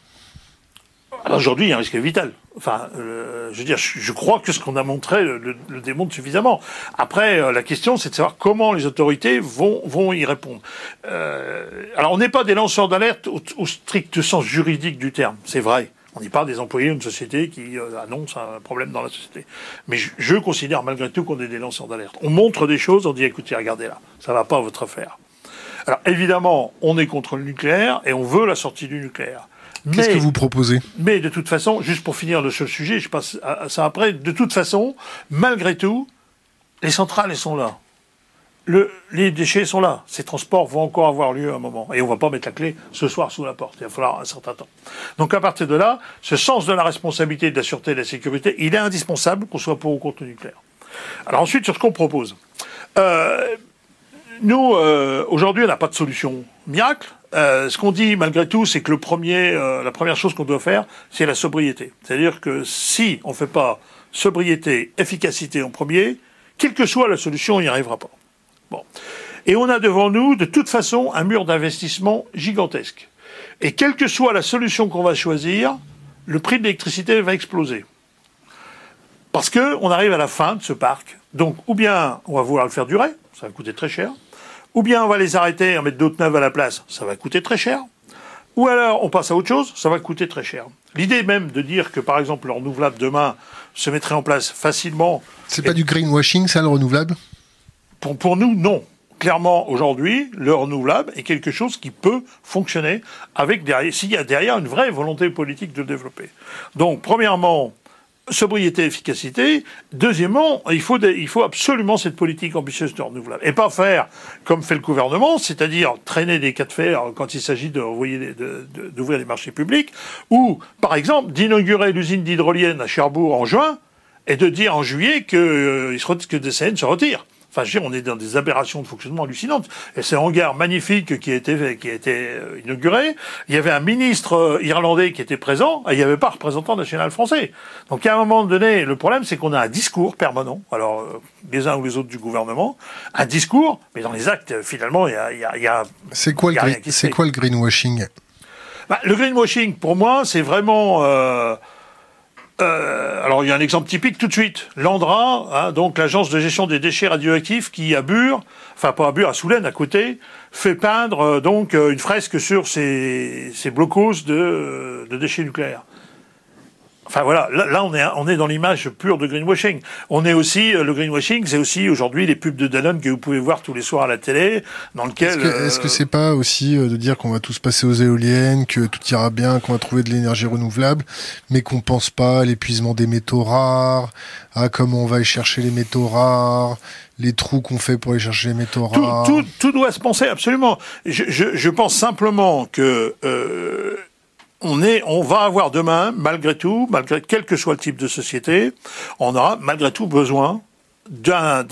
Aujourd'hui, il y a un risque vital. Enfin, euh, je veux dire, je, crois que ce qu'on a montré le, démontre suffisamment. Après, euh, la question, c'est de savoir comment les autorités vont, vont y répondre. Euh, alors, on n'est pas des lanceurs d'alerte au, strict sens juridique du terme, c'est vrai. On n'est pas des employés d'une société qui euh, annonce un problème dans la société. Mais je, considère malgré tout qu'on est des lanceurs d'alerte. On montre des choses, on dit écoutez, regardez là, ça va pas à votre affaire. Alors évidemment, on est contre le nucléaire et on veut la sortie du nucléaire. Qu'est-ce que vous proposez? Mais de toute façon, juste pour finir le seul sujet, je passe à ça après, de toute façon, malgré tout, les centrales, elles sont là les déchets sont là. Ces transports vont encore avoir lieu à un moment. Et on va pas mettre la clé ce soir sous la porte. Il va falloir un certain temps. Donc à partir de là, ce sens de la responsabilité, de la sûreté et de la sécurité, il est indispensable qu'on soit pour ou contre le nucléaire. Alors ensuite, sur ce qu'on propose. Euh, nous, euh, aujourd'hui, on n'a pas de solution miracle. Euh, ce qu'on dit malgré tout, c'est que le premier, la première chose qu'on doit faire, c'est la sobriété. C'est-à-dire que si on ne fait pas sobriété, efficacité en premier, quelle que soit la solution, on n'y arrivera pas. Bon. Et on a devant nous, de toute façon, un mur d'investissement gigantesque. Et quelle que soit la solution qu'on va choisir, le prix de l'électricité va exploser. Parce qu'on arrive à la fin de ce parc. Donc, ou bien on va vouloir le faire durer, ça va coûter très cher. Ou bien on va les arrêter et en mettre d'autres neuves à la place, ça va coûter très cher. Ou alors on passe à autre chose, ça va coûter très cher. L'idée même de dire que par exemple le renouvelable demain se mettrait en place facilement. C'est pas du greenwashing ça le renouvelable? Pour, nous, non. Clairement, aujourd'hui, le renouvelable est quelque chose qui peut fonctionner avec derrière, s'il y a derrière une vraie volonté politique de le développer. Donc, premièrement, sobriété, efficacité. Deuxièmement, il faut, il faut absolument cette politique ambitieuse de renouvelable. Et pas faire comme fait le gouvernement, c'est-à-dire traîner des cas de fer quand il s'agit d'ouvrir de, de, les marchés publics, ou, par exemple, d'inaugurer l'usine d'hydrolienne à Cherbourg en juin, et de dire en juillet que, euh, que DCN se retire. Enfin, je on est dans des aberrations de fonctionnement hallucinantes. Et c'est un hangar magnifique qui a été, qui a été euh, inauguré. Il y avait un ministre euh, irlandais qui était présent, et il n'y avait pas représentant national français. Donc, à un moment donné, le problème, c'est qu'on a un discours permanent, alors, euh, les uns ou les autres du gouvernement, un discours, mais dans les actes, finalement, il y a, il y a, y a C'est quoi, le, c'est quoi le greenwashing? Bah, Le greenwashing, pour moi, c'est vraiment, euh, euh, alors il y a un exemple typique tout de suite. L'Andra, hein, donc l'agence de gestion des déchets radioactifs, qui à Bure, enfin pas à Bure, à Soulaine à côté, fait peindre euh, donc euh, une fresque sur ces, ces blocos de, de déchets nucléaires. Enfin voilà, là, on est on est dans l'image pure de greenwashing. On est aussi le greenwashing, c'est aussi aujourd'hui les pubs de Danone que vous pouvez voir tous les soirs à la télé, dans lequel. Est-ce que c'est pas aussi de dire qu'on va tous passer aux éoliennes, que tout ira bien, qu'on va trouver de l'énergie renouvelable, mais qu'on pense pas à l'épuisement des métaux rares, à comment on va aller chercher les métaux rares, les trous qu'on fait pour aller chercher les métaux rares? Tout, tout, doit se penser absolument. Je, je, je pense simplement que euh, on est, on va avoir demain, malgré tout, malgré quel que soit le type de société, on aura malgré tout besoin d'un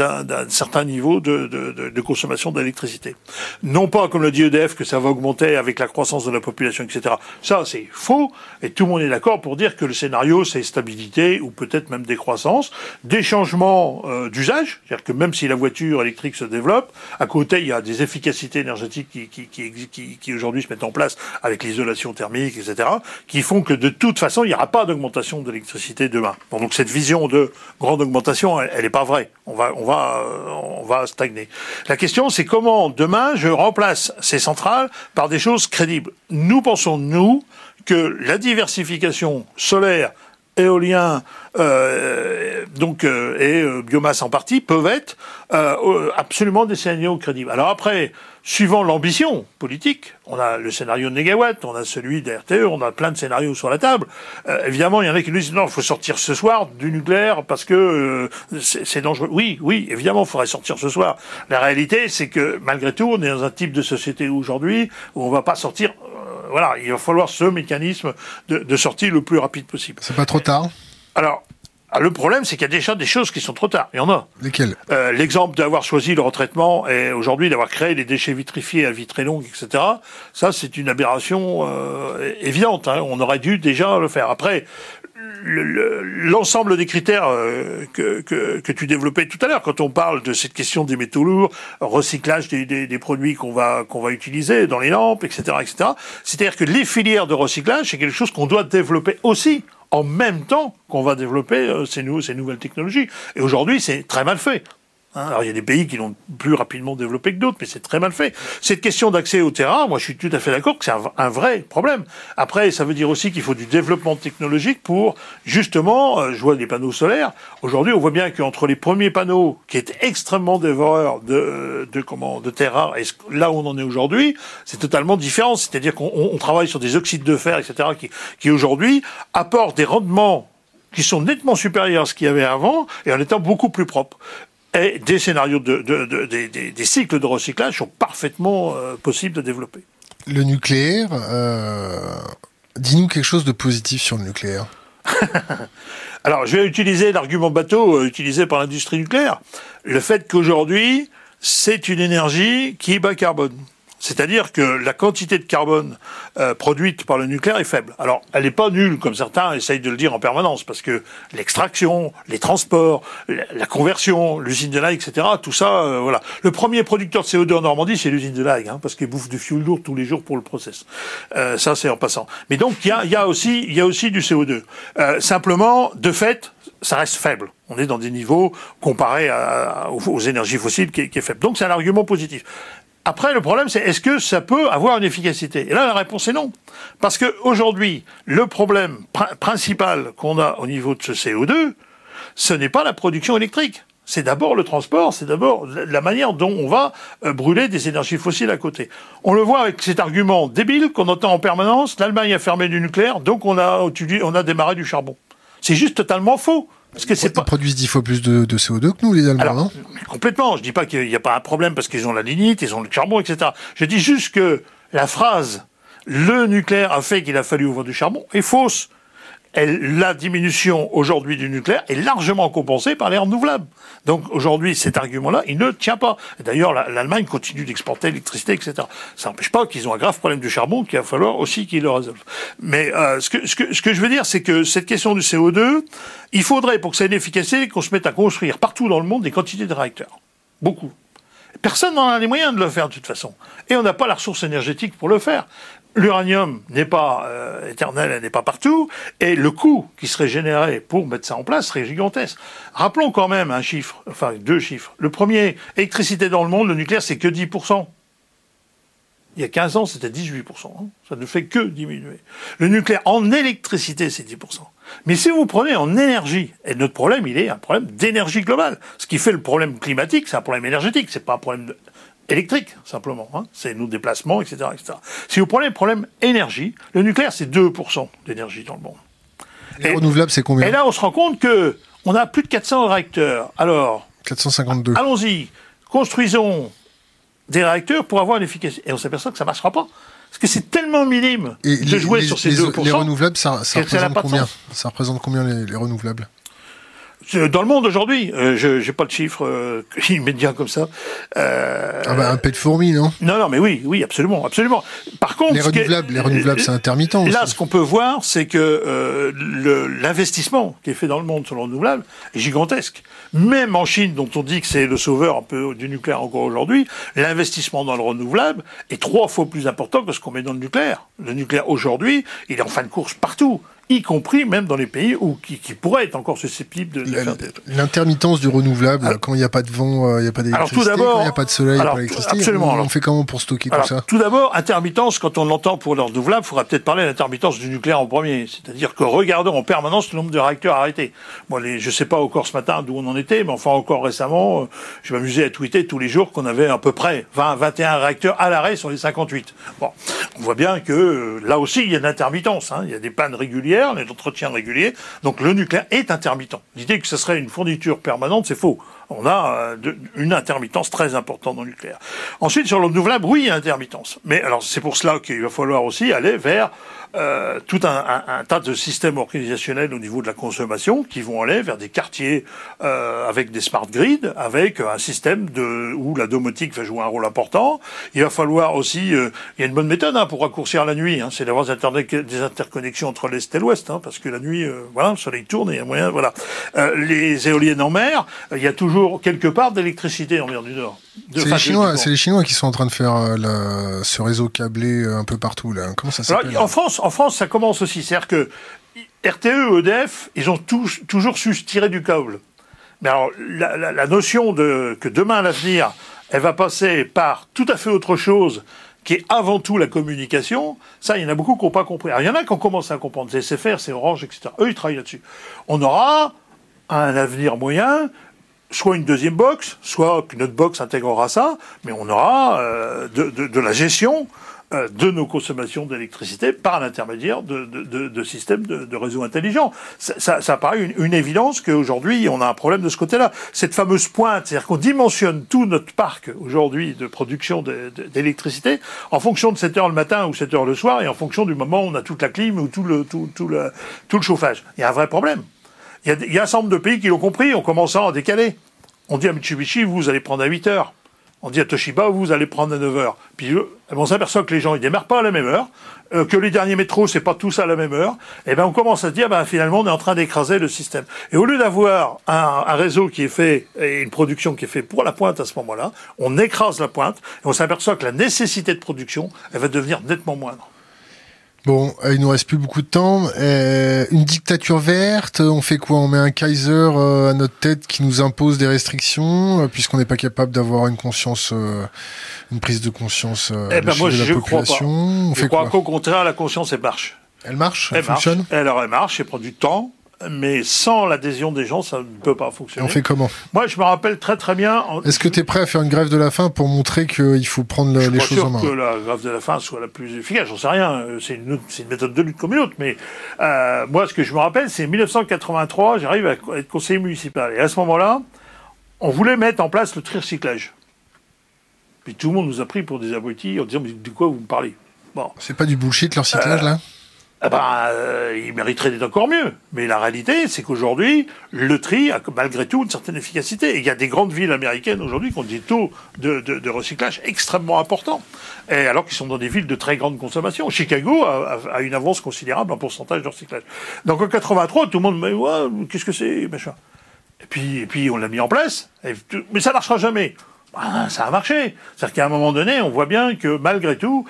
certain niveau de, de, de, consommation d'électricité. Non pas, comme le dit EDF, que ça va augmenter avec la croissance de la population, etc. Ça, c'est faux, et tout le monde est d'accord pour dire que le scénario, c'est stabilité, ou peut-être même décroissance, des changements euh, d'usage, c'est-à-dire que même si la voiture électrique se développe, à côté, il y a des efficacités énergétiques qui, qui, qui, qui, qui aujourd'hui se mettent en place avec l'isolation thermique, etc., qui font que de toute façon, il n'y aura pas d'augmentation d'électricité demain. donc cette vision de grande augmentation, elle n'est pas vraie. On va, on va, on va stagner. La question, c'est comment demain je remplace ces centrales par des choses crédibles? Nous pensons nous que la diversification solaire, éolien, euh, donc euh, et euh, biomasse en partie peuvent être absolument des scénarios crédibles. Alors après, suivant l'ambition politique, on a le scénario de Négawatt, on a celui d'RTE, on a plein de scénarios sur la table. Euh, évidemment, il y en a qui nous disent non, il faut sortir ce soir du nucléaire parce que euh, c'est dangereux. Oui, oui, évidemment, il faudrait sortir ce soir. La réalité, c'est que malgré tout, on est dans un type de société aujourd'hui où on va pas sortir. Voilà, il va falloir ce mécanisme de, de sortie le plus rapide possible. C'est pas trop tard? Alors, le problème, c'est qu'il y a déjà des choses qui sont trop tard. Il y en a. Lesquelles? Euh, L'exemple d'avoir choisi le retraitement et aujourd'hui d'avoir créé les déchets vitrifiés à vie très longue, etc. Ça, c'est une aberration euh, évidente. Hein. On aurait dû déjà le faire. Après, l'ensemble des critères euh, que, que, que, tu développais tout à l'heure, quand on parle de cette question des métaux lourds, recyclage des, des, des produits qu'on va qu'on va utiliser dans les lampes, etc., etc. C'est-à-dire que les filières de recyclage, c'est quelque chose qu'on doit développer aussi en même temps qu'on va développer euh, ces, ces nouvelles technologies. Et aujourd'hui, c'est très mal fait. Hein, alors il y a des pays qui l'ont plus rapidement développé que d'autres, mais c'est très mal fait. Cette question d'accès au terrain, moi je suis tout à fait d'accord que c'est un, vrai problème. Après, ça veut dire aussi qu'il faut du développement technologique pour justement, euh, je vois des panneaux solaires. Aujourd'hui, on voit bien qu'entre les premiers panneaux qui étaient extrêmement dévoreurs de, de comment de terres et là où on en est aujourd'hui, c'est totalement différent. C'est-à-dire qu'on travaille sur des oxydes de fer, etc., qui, qui aujourd'hui apportent des rendements qui sont nettement supérieurs à ce qu'il y avait avant et en étant beaucoup plus propres. Et des scénarios de, de, de des, des, cycles de recyclage sont parfaitement euh, possibles de développer. Le nucléaire, euh, dis-nous quelque chose de positif sur le nucléaire. Alors, je vais utiliser l'argument bateau euh, utilisé par l'industrie nucléaire. Le fait qu'aujourd'hui, c'est une énergie qui est bas carbone. C'est-à-dire que la quantité de carbone euh, produite par le nucléaire est faible. Alors, elle n'est pas nulle, comme certains essayent de le dire en permanence, parce que l'extraction, les transports, la conversion, l'usine de Laïc, etc., tout ça, euh, voilà. Le premier producteur de CO2 en Normandie, c'est l'usine de Laïc, hein, parce qu'il bouffe du fioul lourd tous les jours pour le process. Euh, ça, c'est en passant. Mais donc, il y a, aussi, du CO2. Euh, simplement, de fait, ça reste faible. On est dans des niveaux comparés aux, énergies fossiles qui, qui est faible. Donc c'est un argument positif. Après, le problème, c'est est-ce que ça peut avoir une efficacité? Et là, la réponse est non. Parce que aujourd'hui, le problème principal qu'on a au niveau de ce CO2, ce n'est pas la production électrique. C'est d'abord le transport, c'est d'abord la manière dont on va euh, brûler des énergies fossiles à côté. On le voit avec cet argument débile qu'on entend en permanence, l'Allemagne a fermé du nucléaire, donc on a, on a démarré du charbon. C'est juste totalement faux. Parce que c'est pas... Ils produisent dix fois plus de, de, CO2 que nous, les Allemands, non? Complètement. Je dis pas qu'il n'y a pas un problème parce qu'ils ont la lignite, ils ont le charbon, etc. Je dis juste que la phrase « le nucléaire a fait qu'il a fallu ouvrir du charbon » est fausse la diminution aujourd'hui du nucléaire est largement compensée par les renouvelables. Donc aujourd'hui, cet argument-là, il ne tient pas. D'ailleurs, l'Allemagne continue d'exporter l'électricité, etc. Ça n'empêche pas qu'ils ont un grave problème du charbon qu'il va falloir aussi qu'ils le résolvent. Mais euh, ce, que, ce, que, ce que je veux dire, c'est que cette question du CO2, il faudrait, pour que ça ait une efficacité, qu'on se mette à construire partout dans le monde des quantités de réacteurs. Beaucoup. Personne n'en a les moyens de le faire de toute façon. Et on n'a pas la ressource énergétique pour le faire. L'uranium n'est pas euh, éternel, elle n'est pas partout, et le coût qui serait généré pour mettre ça en place serait gigantesque. Rappelons quand même un chiffre, enfin deux chiffres. Le premier, électricité dans le monde, le nucléaire, c'est que 10%. Il y a 15 ans, c'était 18%. Hein. Ça ne fait que diminuer. Le nucléaire en électricité, c'est 10%. Mais si vous prenez en énergie, et notre problème, il est un problème d'énergie globale. Ce qui fait le problème climatique, c'est un problème énergétique, c'est pas un problème électrique, simplement. Hein. C'est nos déplacements, etc., etc. Si vous prenez le problème énergie, le nucléaire, c'est 2% d'énergie dans le monde. Les renouvelables, c'est combien Et là, on se rend compte que on a plus de 400 réacteurs. Alors, 452. allons-y, construisons des réacteurs pour avoir une efficacité. Et on s'aperçoit que ça ne marchera pas. Parce que c'est tellement minime Et de les, jouer les- sur ces les- 2%. les renouvelables, ça, représente combien. Ça représente combien les, les renouvelables? Dans le monde aujourd'hui, euh, je n'ai pas de chiffres euh, immédiats comme ça. Euh, Ah bah un pet de fourmi, non? Non, non, mais oui, oui, absolument, absolument. Par contre, Les ce renouvelables, les renouvelables, c'est intermittent aussi. Là, ce qu'on peut voir, c'est que euh, le- l'investissement qui est fait dans le monde sur le renouvelable est gigantesque. Même en Chine, dont on dit que c'est le sauveur un peu du nucléaire encore aujourd'hui, l'investissement dans le renouvelable est trois fois plus important que ce qu'on met dans le nucléaire. Le nucléaire aujourd'hui, il est en fin de course partout, y compris même dans les pays où qui, qui pourraient être encore susceptibles de, de faire L'intermittence du renouvelable, Alors- quand il n'y a pas de vent, euh, il n'y a pas d'électricité, quand il n'y a pas de soleil, il n'y a alors, pas d'électricité, absolument, on, alors- fait comment pour stocker Alors, tout ça tout d'abord, intermittence, quand on l'entend pour le renouvelable, il faudra peut-être parler de l'intermittence du nucléaire en premier. C'est-à-dire que regardons en permanence le nombre de réacteurs arrêtés. Moi, je sais pas encore ce matin d'où on en était, mais enfin encore récemment, euh, je m'amusais à tweeter tous les jours qu'on avait à peu près 20, 21 réacteurs à l'arrêt sur les 58. Bon, on voit bien que euh, là aussi, il y a une intermittence. Hein. Il y a des pannes régulières, des entretiens réguliers. Donc le nucléaire est intermittent. L'idée que ce serait une fourniture permanente, c'est faux. On a euh, une intermittence très importante dans le nucléaire. Ensuite, sur le renouvelable, oui, intermittence. Mais alors, c'est pour cela qu'il va falloir aussi aller vers euh, tout un, tas de systèmes organisationnels au niveau de la consommation qui vont aller vers des quartiers euh, avec des smart grids, avec un système de, où la domotique va jouer un rôle important. Il va falloir aussi, il y a une bonne méthode hein, pour raccourcir la nuit, hein, c'est d'avoir des, interconnexions entre l'est et l'ouest, hein, parce que la nuit, voilà, le soleil tourne et il y a moyen, voilà. Les éoliennes en mer, il y a toujours quelque part d'électricité en mer du Nord. C'est les, Chinois, c'est les Chinois qui sont en train de faire euh, la- ce réseau câblé euh, un peu partout. Là. Comment ça s'appelle en France, en France, ça commence aussi. C'est-à-dire que RTE, EDF, ils ont tous- toujours su se tirer du câble. Mais alors, la, la- la notion de que demain, à l'avenir, elle va passer par tout à fait autre chose qui est avant tout la communication, ça, il y en a beaucoup qui n'ont pas compris. Alors, il y en a qui ont commencé à comprendre. C'est SFR, c'est Orange, etc. Eux, ils travaillent là-dessus. On aura un avenir moyen, soit une deuxième box, soit qu'une autre box intégrera ça, mais on aura euh, de, de- de la gestion euh, de nos consommations d'électricité par l'intermédiaire de, de- systèmes de, réseaux intelligents. Ça, ça, ça paraît une, une évidence qu'aujourd'hui, on a un problème de ce côté-là. Cette fameuse pointe, c'est-à-dire qu'on dimensionne tout notre parc aujourd'hui de production d'électricité en fonction de 7 heures le matin ou 7 heures le soir et en fonction du moment où on a toute la clim ou tout le, tout le, tout le chauffage. Il y a un vrai problème. Il y, a, un certain nombre de pays qui l'ont compris, on commence à décaler. On dit à Mitsubishi, vous allez prendre à 8 heures. On dit à Toshiba, vous allez prendre à 9 heures. Puis euh, on s'aperçoit que les gens, ils démarrent pas à la même heure, euh, que les derniers métros, c'est pas tous à la même heure. Et ben on commence à se dire, ben, finalement, on est en train d'écraser le système. Et au lieu d'avoir un, un réseau qui est fait, et une production qui est faite pour la pointe à ce moment-là, on écrase la pointe, et on s'aperçoit que la nécessité de production, elle va devenir nettement moindre. Bon, euh, il nous reste plus beaucoup de temps. Euh, une dictature verte, on fait quoi? On met un Kaiser euh, à notre tête qui nous impose des restrictions, euh, puisqu'on n'est pas capable d'avoir une conscience, euh, une prise de conscience euh, Eh ben, moi, de la je crois pas. population? On Je fait crois quoi? qu'au contraire, la conscience, elle marche. Elle marche? Elle, Elle fonctionne? Alors, elle marche, elle prend du temps, mais sans l'adhésion des gens, ça ne peut pas Et fonctionner. on fait comment? Moi, je me rappelle très très bien. en- Est-ce que tu es prêt à faire une grève de la faim pour montrer qu'il faut prendre le- je les choses sûr en main? que la grève de la faim soit la plus efficace, j'en sais rien. Euh, C'est une, méthode de lutte comme une autre. Mais euh, moi, ce que je me rappelle, c'est 1983, j'arrive à être conseiller municipal. Et à ce moment-là, on voulait mettre en place le tri-recyclage. Puis tout le monde nous a pris pour des abrutis en disant Mais de quoi vous me parlez? Bon. C'est pas du bullshit leur cyclage là? Eh ben, euh, il mériterait d'être encore mieux. Mais la réalité, c'est qu'aujourd'hui, le tri a malgré tout une certaine efficacité. Et il y a des grandes villes américaines aujourd'hui qui ont des taux de, recyclage extrêmement importants. Et alors qu'ils sont dans des villes de très grande consommation. Chicago a, une avance considérable en pourcentage de recyclage. Donc en 83, tout le monde me dit, qu'est-ce que c'est, machin. Et puis, et puis on l'a mis en place. Mais ça marchera jamais. Ben, ça a marché. C'est-à-dire qu'à un moment donné, on voit bien que malgré tout,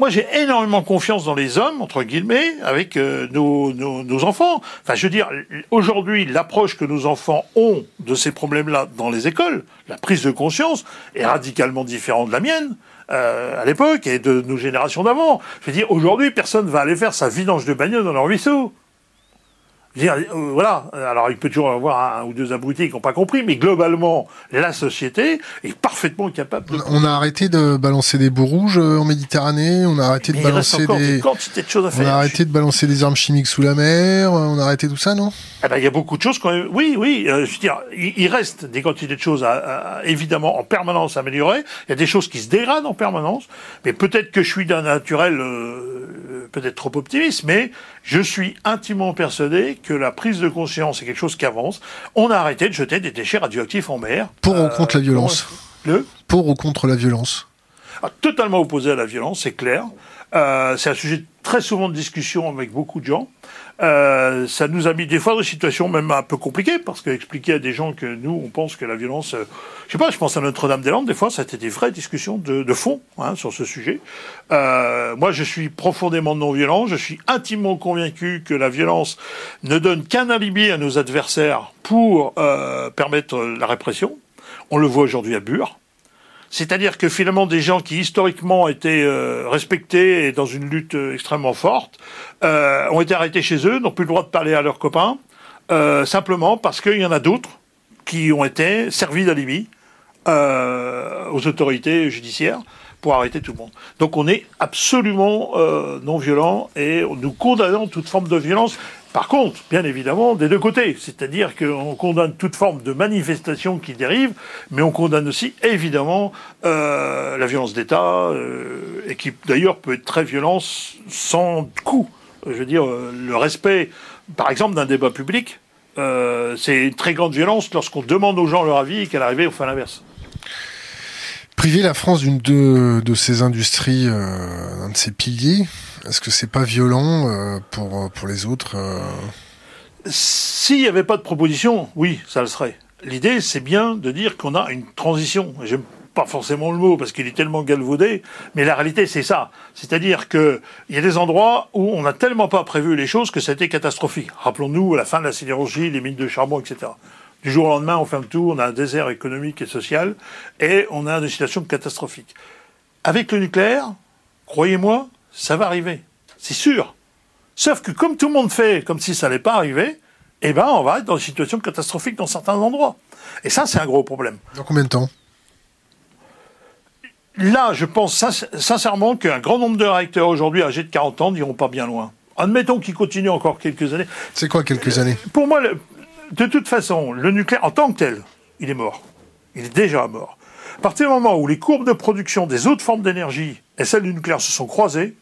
moi, j'ai énormément confiance dans les hommes, entre guillemets, avec euh, nos, nos, nos enfants. Enfin, je veux dire, aujourd'hui, l'approche que nos enfants ont de ces problèmes-là dans les écoles, la prise de conscience, est radicalement différente de la mienne. euh, à l'époque et de nos générations d'avant. Je veux dire, aujourd'hui, personne va aller faire sa vidange de bagnole dans leur ruisseau. Dire, euh, voilà, alors il peut toujours y avoir un, ou deux abrutis qui n'ont pas compris, mais globalement, la société est parfaitement capable de... On a arrêté de balancer des bouts rouges euh, en Méditerranée, on a arrêté de balancer des... de choses à faire. On a arrêté de balancer des armes chimiques sous la mer, on a arrêté tout ça, non? Eh ben, Il y a beaucoup de choses quand même... Oui, oui, euh, je veux dire, il, reste des quantités de choses à, évidemment en permanence améliorer, il y a des choses qui se dégradent en permanence, mais peut-être que je suis d'un naturel peut-être trop optimiste, mais je suis intimement persuadé que la prise de conscience est quelque chose qui avance. On a arrêté de jeter des déchets radioactifs en mer. Pour ou contre la euh, violence Le Pour ou contre la violence ah, Totalement opposé à la violence, c'est clair. Euh, c'est un sujet très souvent de discussion avec beaucoup de gens. Euh, ça nous a mis des fois dans des situations même un peu compliquées, parce qu'expliquer à des gens que nous, on pense que la violence... Euh, je sais pas, je pense à Notre-Dame-des-Landes, des fois, ça a été des vraies discussions de, fond hein, sur ce sujet. Euh, moi, je suis profondément non-violent, je suis intimement convaincu que la violence ne donne qu'un alibi à nos adversaires pour euh, permettre la répression. On le voit aujourd'hui à Bure. C'est-à-dire que finalement, des gens qui historiquement étaient euh, respectés et dans une lutte euh, extrêmement forte euh, ont été arrêtés chez eux, n'ont plus le droit de parler à leurs copains, simplement parce qu'il y en a d'autres qui ont été servis d'alibi aux autorités judiciaires pour arrêter tout le monde. Donc on est absolument non violent et nous condamnons toute forme de violence. Par contre, bien évidemment, des deux côtés, c'est-à-dire qu'on condamne toute forme de manifestation qui dérive, mais on condamne aussi évidemment euh, la violence d'État, euh, et qui d'ailleurs peut être très violente sans coût. Je veux dire, euh, le respect, par exemple, d'un débat public, c'est une très grande violence lorsqu'on demande aux gens leur avis et qu'à l'arrivée, on fait l'inverse. Priver la France d'une de, ses industries, un de ses piliers, est-ce que c'est pas violent euh, pour, pour les autres euh S'il n'y avait pas de proposition, oui, ça le serait. L'idée, c'est bien de dire qu'on a une transition. J'aime pas forcément le mot parce qu'il est tellement galvaudé, mais la réalité, c'est ça. C'est-à-dire qu'il y a des endroits où on n'a tellement pas prévu les choses que ça a été catastrophique. Rappelons-nous la fin de la sidérurgie, les mines de charbon, etc. Du jour au lendemain, on ferme tout, on a un désert économique et social, et on a une situation catastrophique. Avec le nucléaire, croyez-moi, ça va arriver. C'est sûr. Sauf que comme tout le monde fait comme si ça n'allait pas arriver, eh ben, on va être dans une situation catastrophique dans certains endroits. Et ça, c'est un gros problème. Dans combien de temps? Là, je pense sincèrement qu'un grand nombre de réacteurs aujourd'hui âgés de 40 ans n'iront pas bien loin. Admettons qu'ils continuent encore quelques années. C'est quoi quelques années? Pour moi, de toute façon, le nucléaire en tant que tel, il est mort. Il est déjà mort. À partir du moment où les courbes de production des autres formes d'énergie et celles du nucléaire se sont croisées,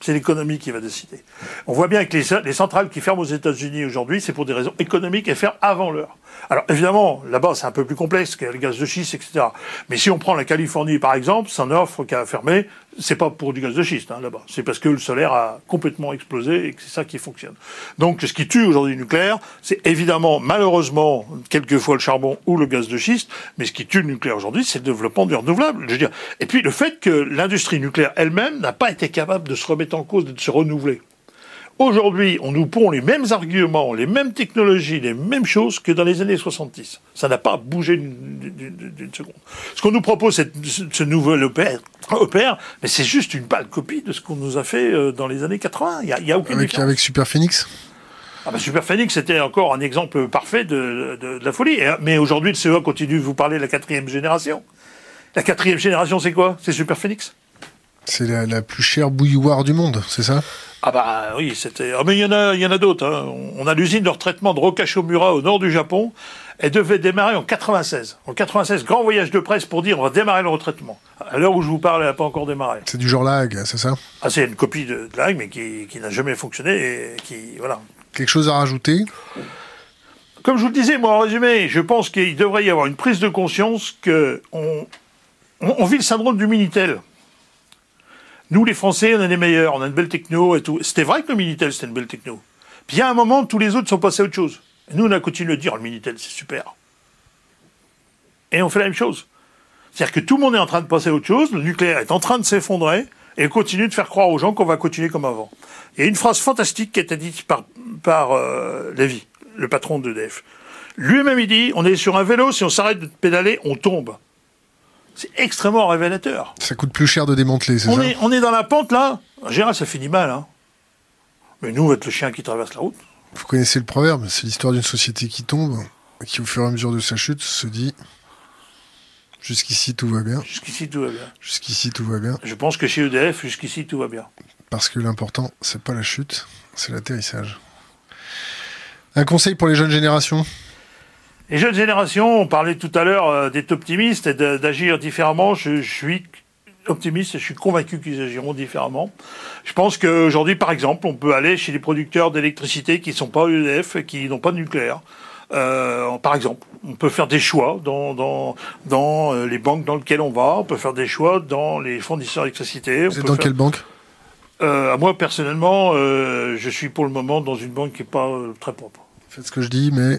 c'est l'économie qui va décider. On voit bien que les, centrales qui ferment aux États-Unis aujourd'hui, c'est pour des raisons économiques et ferment avant l'heure. Alors évidemment, là-bas, c'est un peu plus complexe a le gaz de schiste, etc. Mais si on prend la Californie, par exemple, ça n'offre qu'à fermer. C'est pas pour du gaz de schiste hein, là-bas. C'est parce que le solaire a complètement explosé et que c'est ça qui fonctionne. Donc, ce qui tue aujourd'hui le nucléaire, c'est évidemment, malheureusement, quelquefois le charbon ou le gaz de schiste. Mais ce qui tue le nucléaire aujourd'hui, c'est le développement du renouvelable. Je veux dire. Et puis le fait que l'industrie nucléaire elle-même n'a pas été capable de se remettre en cause, de se renouveler. Aujourd'hui, on nous pond les mêmes arguments, les mêmes technologies, les mêmes choses que dans les années 70. Ça n'a pas bougé d'une seconde. Ce qu'on nous propose, ce nouvel opère, mais c'est juste une pâle copie de ce qu'on nous a fait euh, dans les années 80. Il n'y a, a, aucune avec, avec Super Phoenix? Ah bah Super Phoenix, c'était encore un exemple parfait de, la folie. Mais aujourd'hui, le CEA continue de vous parler de la quatrième génération. La quatrième génération, c'est quoi? C'est Super Phoenix? C'est la, plus chère bouilloire du monde, c'est ça? Ah bah oui, c'était. Ah mais il y en a, il y en a d'autres. Hein. On a l'usine de retraitement de Rokashomura au nord du Japon. Elle devait démarrer en 96. En 96, grand voyage de presse pour dire on va démarrer le retraitement. À l'heure où je vous parle, elle n'a pas encore démarré. C'est du genre lag, c'est ça? Ah c'est une copie de, lag, mais qui, n'a jamais fonctionné et qui voilà. Quelque chose à rajouter? Comme je vous le disais, moi en résumé, je pense qu'il devrait y avoir une prise de conscience que on, on vit le syndrome du Minitel. Nous, les Français, on est les meilleurs, on a une belle techno et tout. C'était vrai que le Minitel, c'était une belle techno. Puis il y a un moment, tous les autres sont passés à autre chose. Nous, on a continué de dire, le Minitel, c'est super. Et on fait la même chose. C'est-à-dire que tout le monde est en train de passer à autre chose, le nucléaire est en train de s'effondrer, et on continue de faire croire aux gens qu'on va continuer comme avant. Il y a une phrase fantastique qui a été dite par, par euh, le patron d'EDF. Lui-même, il dit, on est sur un vélo, si on s'arrête de pédaler, on tombe. C'est extrêmement révélateur. Ça coûte plus cher de démanteler, c'est ça on est dans la pente, là. En général, ça finit mal. Hein. Mais nous, on va être le chien qui traverse la route. Vous connaissez le proverbe, c'est l'histoire d'une société qui tombe, qui au fur et à mesure de sa chute se dit jusqu'ici tout va bien. Jusqu'ici tout va bien. Jusqu'ici tout va bien. Je pense que chez EDF, jusqu'ici tout va bien. Parce que l'important, c'est pas la chute, c'est l'atterrissage. Un conseil pour les jeunes générations? Les jeunes générations, on parlait tout à l'heure euh, d'être optimiste et d'agir différemment. Je, suis optimiste et je suis convaincu qu'ils agiront différemment. Je pense qu'aujourd'hui, par exemple, on peut aller chez les producteurs d'électricité qui ne sont pas EDF et qui n'ont pas de nucléaire. Euh, par exemple, on peut faire des choix dans, dans, dans euh, les banques dans lesquelles on va, on peut faire des choix dans les fournisseurs d'électricité. Vous êtes dans quelle banque? Euh, Moi, personnellement, euh, je suis pour le moment dans une banque qui n'est pas très propre. Faites ce que je dis, mais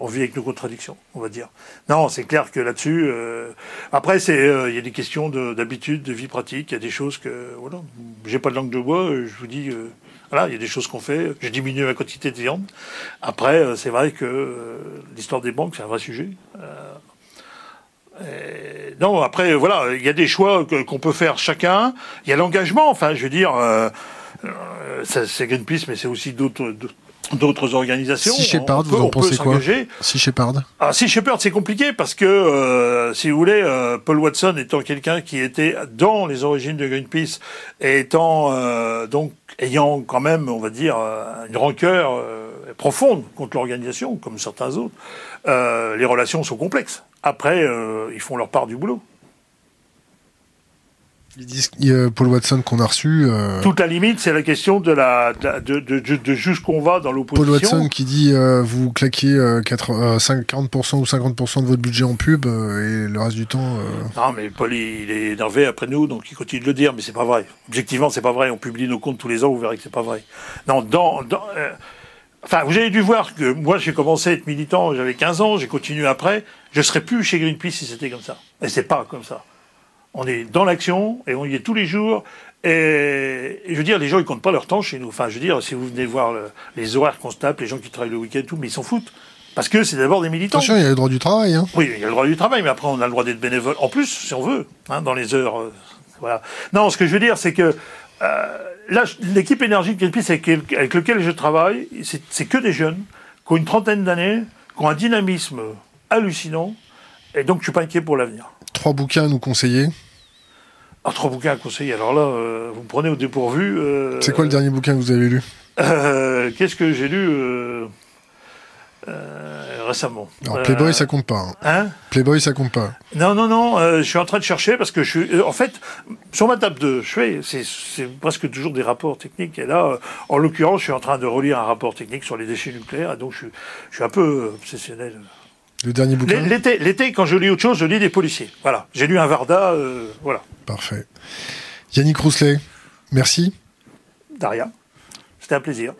on vit avec nos contradictions, on va dire. Non, c'est clair que là-dessus. Euh, après, c'est euh, il y a des questions d'habitude, de, vie pratique. Il y a des choses que voilà, j'ai pas de langue de bois. Euh, je vous dis, voilà, il y a des choses qu'on fait. Je diminue la quantité de viande. Après, c'est vrai que l'histoire des banques, c'est un vrai sujet. non, après, voilà, il y a des choix qu'on peut faire chacun. Il y a l'engagement. Enfin, je veux dire, c'est Greenpeace, mais c'est aussi d'autres d'autres organisations. Si Shepard, vous en pensez quoi Si Shepard ah, Si Shepard, c'est compliqué parce que, euh, si vous voulez, euh, Paul Watson étant quelqu'un qui était dans les origines de Greenpeace et étant euh, donc ayant quand même, on va dire, une rancœur profonde contre l'organisation, comme certains autres, les relations sont complexes. Après, ils font leur part du boulot. Ils disent Paul Watson qu'on a reçu. Euh, Toute la limite, c'est la question de la de, de, de, jusqu'on va dans l'opposition. Paul Watson qui dit euh, vous claquez 50% euh, ou 50% de votre budget en pub et le reste du temps. Non, mais Paul il est énervé après nous, donc il continue de le dire, mais c'est pas vrai. Objectivement, c'est pas vrai. On publie nos comptes tous les ans, vous verrez que c'est pas vrai. Non, dans, dans Enfin, vous avez dû voir que moi, j'ai commencé à être militant, j'avais 15 ans, j'ai continué après. Je serais plus chez Greenpeace si c'était comme ça. Et c'est pas comme ça. On est dans l'action et on y est tous les jours. Et, je veux dire, les gens, ils comptent pas leur temps chez nous. Enfin, je veux dire, si vous venez voir les horaires qu'on se tape, les gens qui travaillent le week-end, tout, mais ils s'en foutent. Parce que c'est d'abord des militants. Attention, il y a le droit du travail. Hein. Oui, il y a le droit du travail, mais après, on a le droit d'être bénévole. En plus, si on veut, hein, dans les heures. Euh, voilà. Non, ce que je veux dire, c'est que euh, là, l'équipe énergie de Greenpeace avec, avec laquelle je travaille, c'est que des jeunes qui ont une trentaine d'années, qui ont un dynamisme hallucinant, et donc je suis pas inquiet pour l'avenir. Trois bouquins à nous conseiller ah, trois bouquins à conseiller. Alors là, euh, vous me prenez au dépourvu. Euh, c'est quoi le dernier bouquin que vous avez lu euh, Qu'est-ce que j'ai lu récemment? Alors, Playboy, ça compte pas. Hein. hein? Playboy, ça compte pas. Non, non, non. je suis en train de chercher parce que je suis. en fait, sur ma table de chevet, c'est presque toujours des rapports techniques. Et là, en l'occurrence, je suis en train de relire un rapport technique sur les déchets nucléaires. Et donc, je, je suis un peu obsessionnel. Le dernier bouquin L'été, l'été, quand je lis autre chose, je lis des policiers. Voilà. J'ai lu un Varda, euh, voilà. Parfait. Yannick Rousselet, merci. Daria, c'était un plaisir.